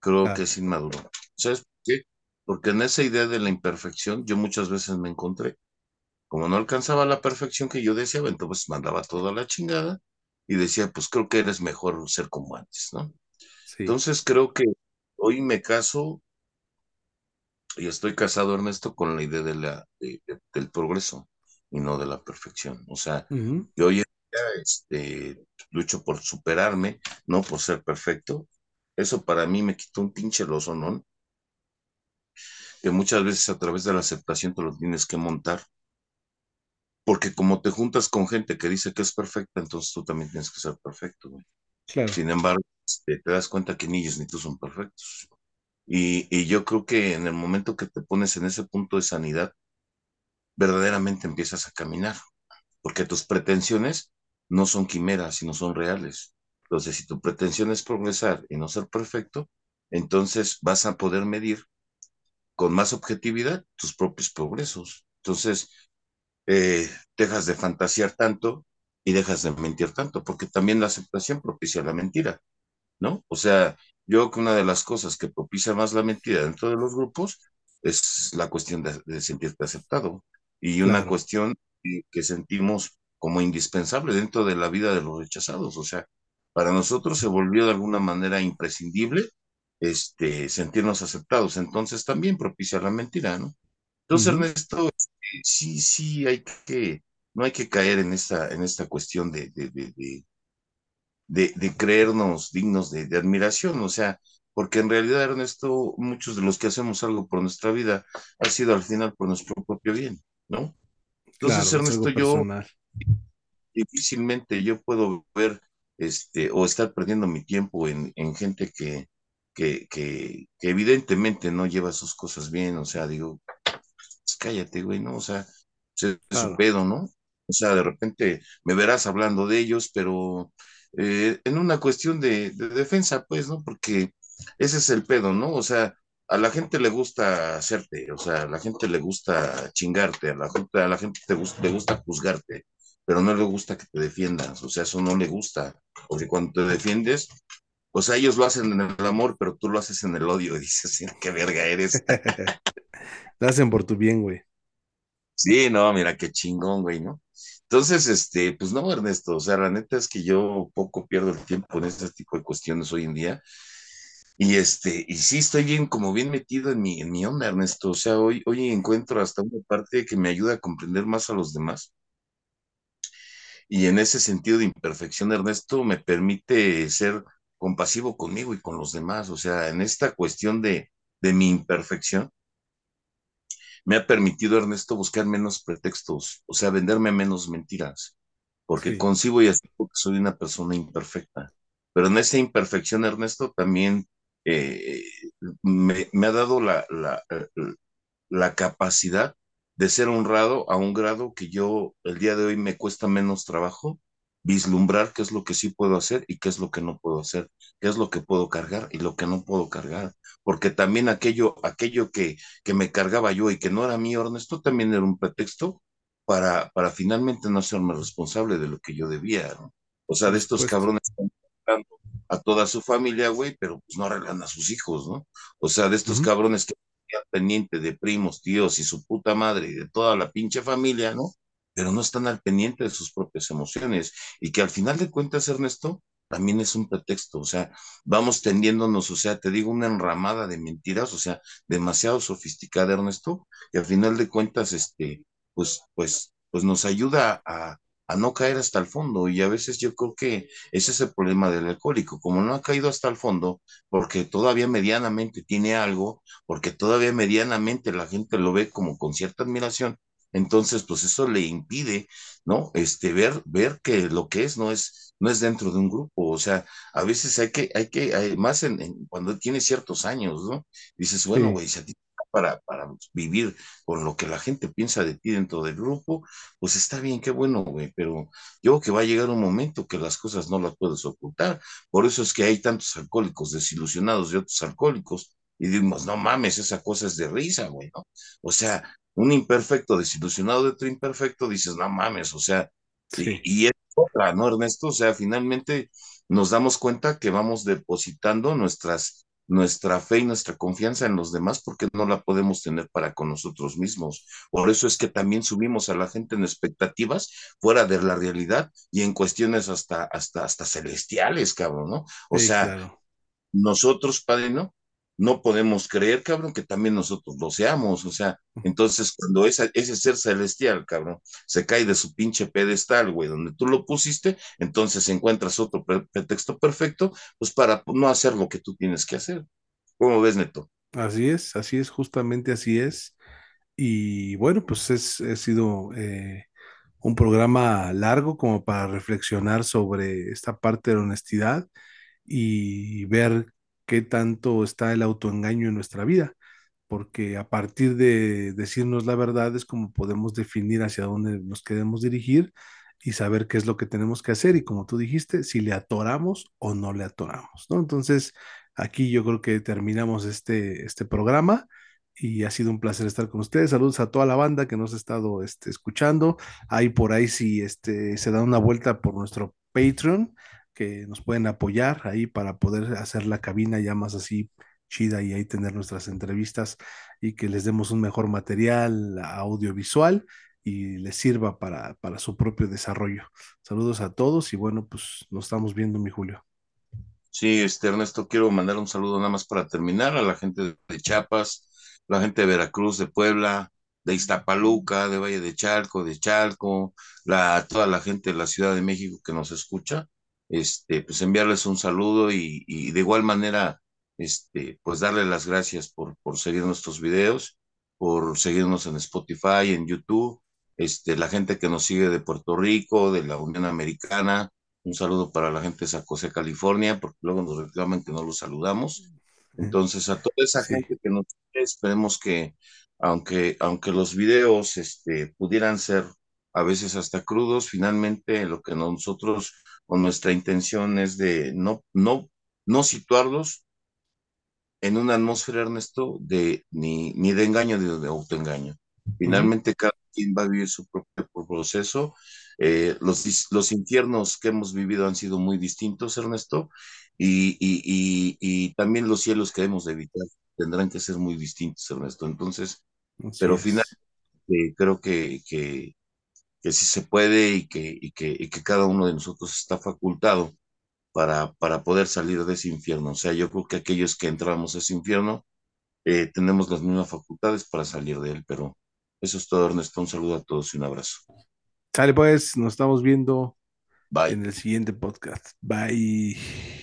Creo que es inmaduro. ¿Sabes por qué? Porque en esa idea de la imperfección yo muchas veces me encontré. Como no alcanzaba la perfección que yo deseaba, entonces mandaba toda la chingada y decía, pues creo que eres mejor ser como antes, ¿no? Sí. Entonces creo que hoy me caso y estoy casado, Ernesto, con la idea de la, de- de- del progreso y no de la perfección. O sea, yo hoy en día este, lucho por superarme, no por ser perfecto. Eso para mí me quitó un pinche loso, ¿no? Que muchas veces a través de la aceptación te lo tienes que montar. Porque como te juntas con gente que dice que es perfecta, entonces tú también tienes que ser perfecto, güey. Claro. Sin embargo, este, te das cuenta que ni ellos ni tú son perfectos. Y, y yo creo que en el momento que te pones en ese punto de sanidad, verdaderamente empiezas a caminar, porque tus pretensiones no son quimeras, sino son reales. Entonces, si tu pretensión es progresar y no ser perfecto, entonces vas a poder medir con más objetividad tus propios progresos. Entonces, eh, dejas de fantasear tanto y dejas de mentir tanto, porque también la aceptación propicia la mentira. ¿no? O sea, yo creo que una de las cosas que propicia más la mentira dentro de los grupos es la cuestión de, de sentirte aceptado y una Claro. cuestión que, que sentimos como indispensable dentro de la vida de los rechazados. O sea, para nosotros se volvió de alguna manera imprescindible este, sentirnos aceptados. Entonces también propicia la mentira, ¿no? Entonces, Ernesto, sí, sí, hay que, no hay que caer en esta, en esta cuestión de, de, de, de de, creernos dignos de, admiración, o sea, porque en realidad, Ernesto, muchos de los que hacemos algo por nuestra vida ha sido al final por nuestro propio bien, ¿no? Entonces, Claro, Ernesto, yo personal. difícilmente yo puedo ver este o estar perdiendo mi tiempo en, en gente que, que, que, que evidentemente no lleva sus cosas bien, o sea, digo, pues cállate, güey, ¿no? O sea, es Claro. pedo, ¿no? O sea, de repente me verás hablando de ellos, pero eh, en una cuestión de, de defensa, pues, ¿no? Porque ese es el pedo, ¿no? O sea, a la gente le gusta hacerte, o sea, a la gente le gusta chingarte, a la gente, a la gente te gus- le gusta juzgarte, pero no le gusta que te defiendas, o sea, eso no le gusta, porque cuando te defiendes, o sea, ellos lo hacen en el amor, pero tú lo haces en el odio, (laughs) y dices, "Sí, qué verga eres. (laughs) (laughs) Lo hacen por tu bien, güey. Sí, no, mira qué chingón, güey, ¿no? Entonces, este, pues no, Ernesto, o sea, la neta es que yo poco pierdo el tiempo en este tipo de cuestiones hoy en día. Y este, y sí estoy bien, como bien metido en mi, en mi onda, Ernesto. O sea, hoy, hoy encuentro hasta una parte que me ayuda a comprender más a los demás. Y en ese sentido de imperfección, Ernesto, me permite ser compasivo conmigo y con los demás. O sea, en esta cuestión de, de mi imperfección me ha permitido, Ernesto, buscar menos pretextos, o sea, venderme menos mentiras, porque Sí, concibo y acepto que soy una persona imperfecta. Pero en esa imperfección, Ernesto, también eh, me, me, ha dado la, la, la capacidad de ser honrado a un grado que yo el día de hoy me cuesta menos trabajo vislumbrar qué es lo que sí puedo hacer y qué es lo que no puedo hacer, qué es lo que puedo cargar y lo que no puedo cargar, porque también aquello, aquello que, que me cargaba yo y que no era mío, Ernesto, también era un pretexto para, para finalmente no hacerme responsable de lo que yo debía, ¿no? O sea, de estos supuesto. cabrones que están arreglando a toda su familia, güey, pero pues no arreglan a sus hijos, ¿no? O sea, de estos cabrones que pendiente de primos, tíos y su puta madre y de toda la pinche familia, ¿no? Pero no están al pendiente de sus propias emociones y que al final de cuentas, Ernesto, también es un pretexto, o sea, vamos tendiéndonos, o sea, te digo, una enramada de mentiras, o sea, demasiado sofisticada, Ernesto, y al final de cuentas, este, pues, pues, pues nos ayuda a, a no caer hasta el fondo y a veces yo creo que ese es el problema del alcohólico, como no ha caído hasta el fondo, porque todavía medianamente tiene algo, porque todavía medianamente la gente lo ve como con cierta admiración, entonces pues eso le impide, ¿no? Este, ver, ver que lo que es no es, no es dentro de un grupo, o sea, a veces hay que, hay que, hay, más en, en, cuando tienes ciertos años, ¿no? Dices, bueno, Sí, güey, si a ti para, para vivir con lo que la gente piensa de ti dentro del grupo, pues está bien, qué bueno, güey, pero yo creo que va a llegar un momento que las cosas no las puedes ocultar. Por eso es que hay tantos alcohólicos desilusionados de otros alcohólicos, y decimos, no mames, esa cosa es de risa, güey, ¿no? O sea, un imperfecto desilusionado de otro imperfecto, dices, no mames, o sea, sí, y, y es otra, ¿no, Ernesto? O sea, finalmente nos damos cuenta que vamos depositando nuestras nuestra fe y nuestra confianza en los demás porque no la podemos tener para con nosotros mismos. Por eso es que también subimos a la gente en expectativas fuera de la realidad y en cuestiones hasta, hasta, hasta celestiales, cabrón, ¿no? O Sí, sea, claro. nosotros, Padre, ¿no? No podemos creer, cabrón, que también nosotros lo seamos. O sea, entonces cuando esa, ese ser celestial, cabrón, se cae de su pinche pedestal, güey, donde tú lo pusiste, entonces encuentras otro pre pretexto perfecto, pues para no hacer lo que tú tienes que hacer. ¿Cómo ves, Neto? Así es, así es, justamente así es. Y bueno, pues es, ha sido eh, un programa largo como para reflexionar sobre esta parte de la honestidad y ver qué tanto está el autoengaño en nuestra vida, porque a partir de decirnos la verdad es como podemos definir hacia dónde nos queremos dirigir y saber qué es lo que tenemos que hacer y como tú dijiste, si le atoramos o no le atoramos, ¿no? Entonces, aquí yo creo que terminamos este, este programa. Y ha sido un placer estar con ustedes. Saludos a toda la banda que nos ha estado este, escuchando. Ahí por ahí si este, se da una vuelta por nuestro Patreon, que nos pueden apoyar ahí para poder hacer la cabina ya más así chida y ahí tener nuestras entrevistas y que les demos un mejor material audiovisual y les sirva para, para su propio desarrollo. Saludos a todos y bueno, pues nos estamos viendo, mi Julio. Sí, este Ernesto, quiero mandar un saludo nada más para terminar a la gente de Chiapas, la gente de Veracruz, de Puebla, de Iztapaluca, de Valle de Chalco, de Chalco, la, toda la gente de la Ciudad de México que nos escucha, este, pues enviarles un saludo y, y de igual manera, este, pues darle las gracias por, por seguir nuestros videos, por seguirnos en Spotify, en YouTube, este, la gente que nos sigue de Puerto Rico, de la Unión Americana un saludo para la gente de San José, California, porque luego nos reclaman que no los saludamos. Entonces, a toda esa Sí, gente que nos esperemos que, aunque, aunque los videos este, pudieran ser a veces hasta crudos, finalmente lo que nosotros o nuestra intención es de no, no, no situarlos en una atmósfera, Ernesto, de, ni, ni de engaño ni de autoengaño. Finalmente, cada quien va a vivir su propio proceso. Eh, los, los infiernos que hemos vivido han sido muy distintos, Ernesto, y, y, y, y también los cielos que hemos de evitar tendrán que ser muy distintos, Ernesto. Entonces, así pero finalmente es. creo que, que, que sí se puede y que, y que, y que cada uno de nosotros está facultado para, para poder salir de ese infierno. O sea, yo creo que aquellos que entramos a ese infierno eh, tenemos las mismas facultades para salir de él, pero eso es todo, Ernesto. Un saludo a todos y un abrazo. Sale pues, nos estamos viendo Bye. en el siguiente podcast. Bye.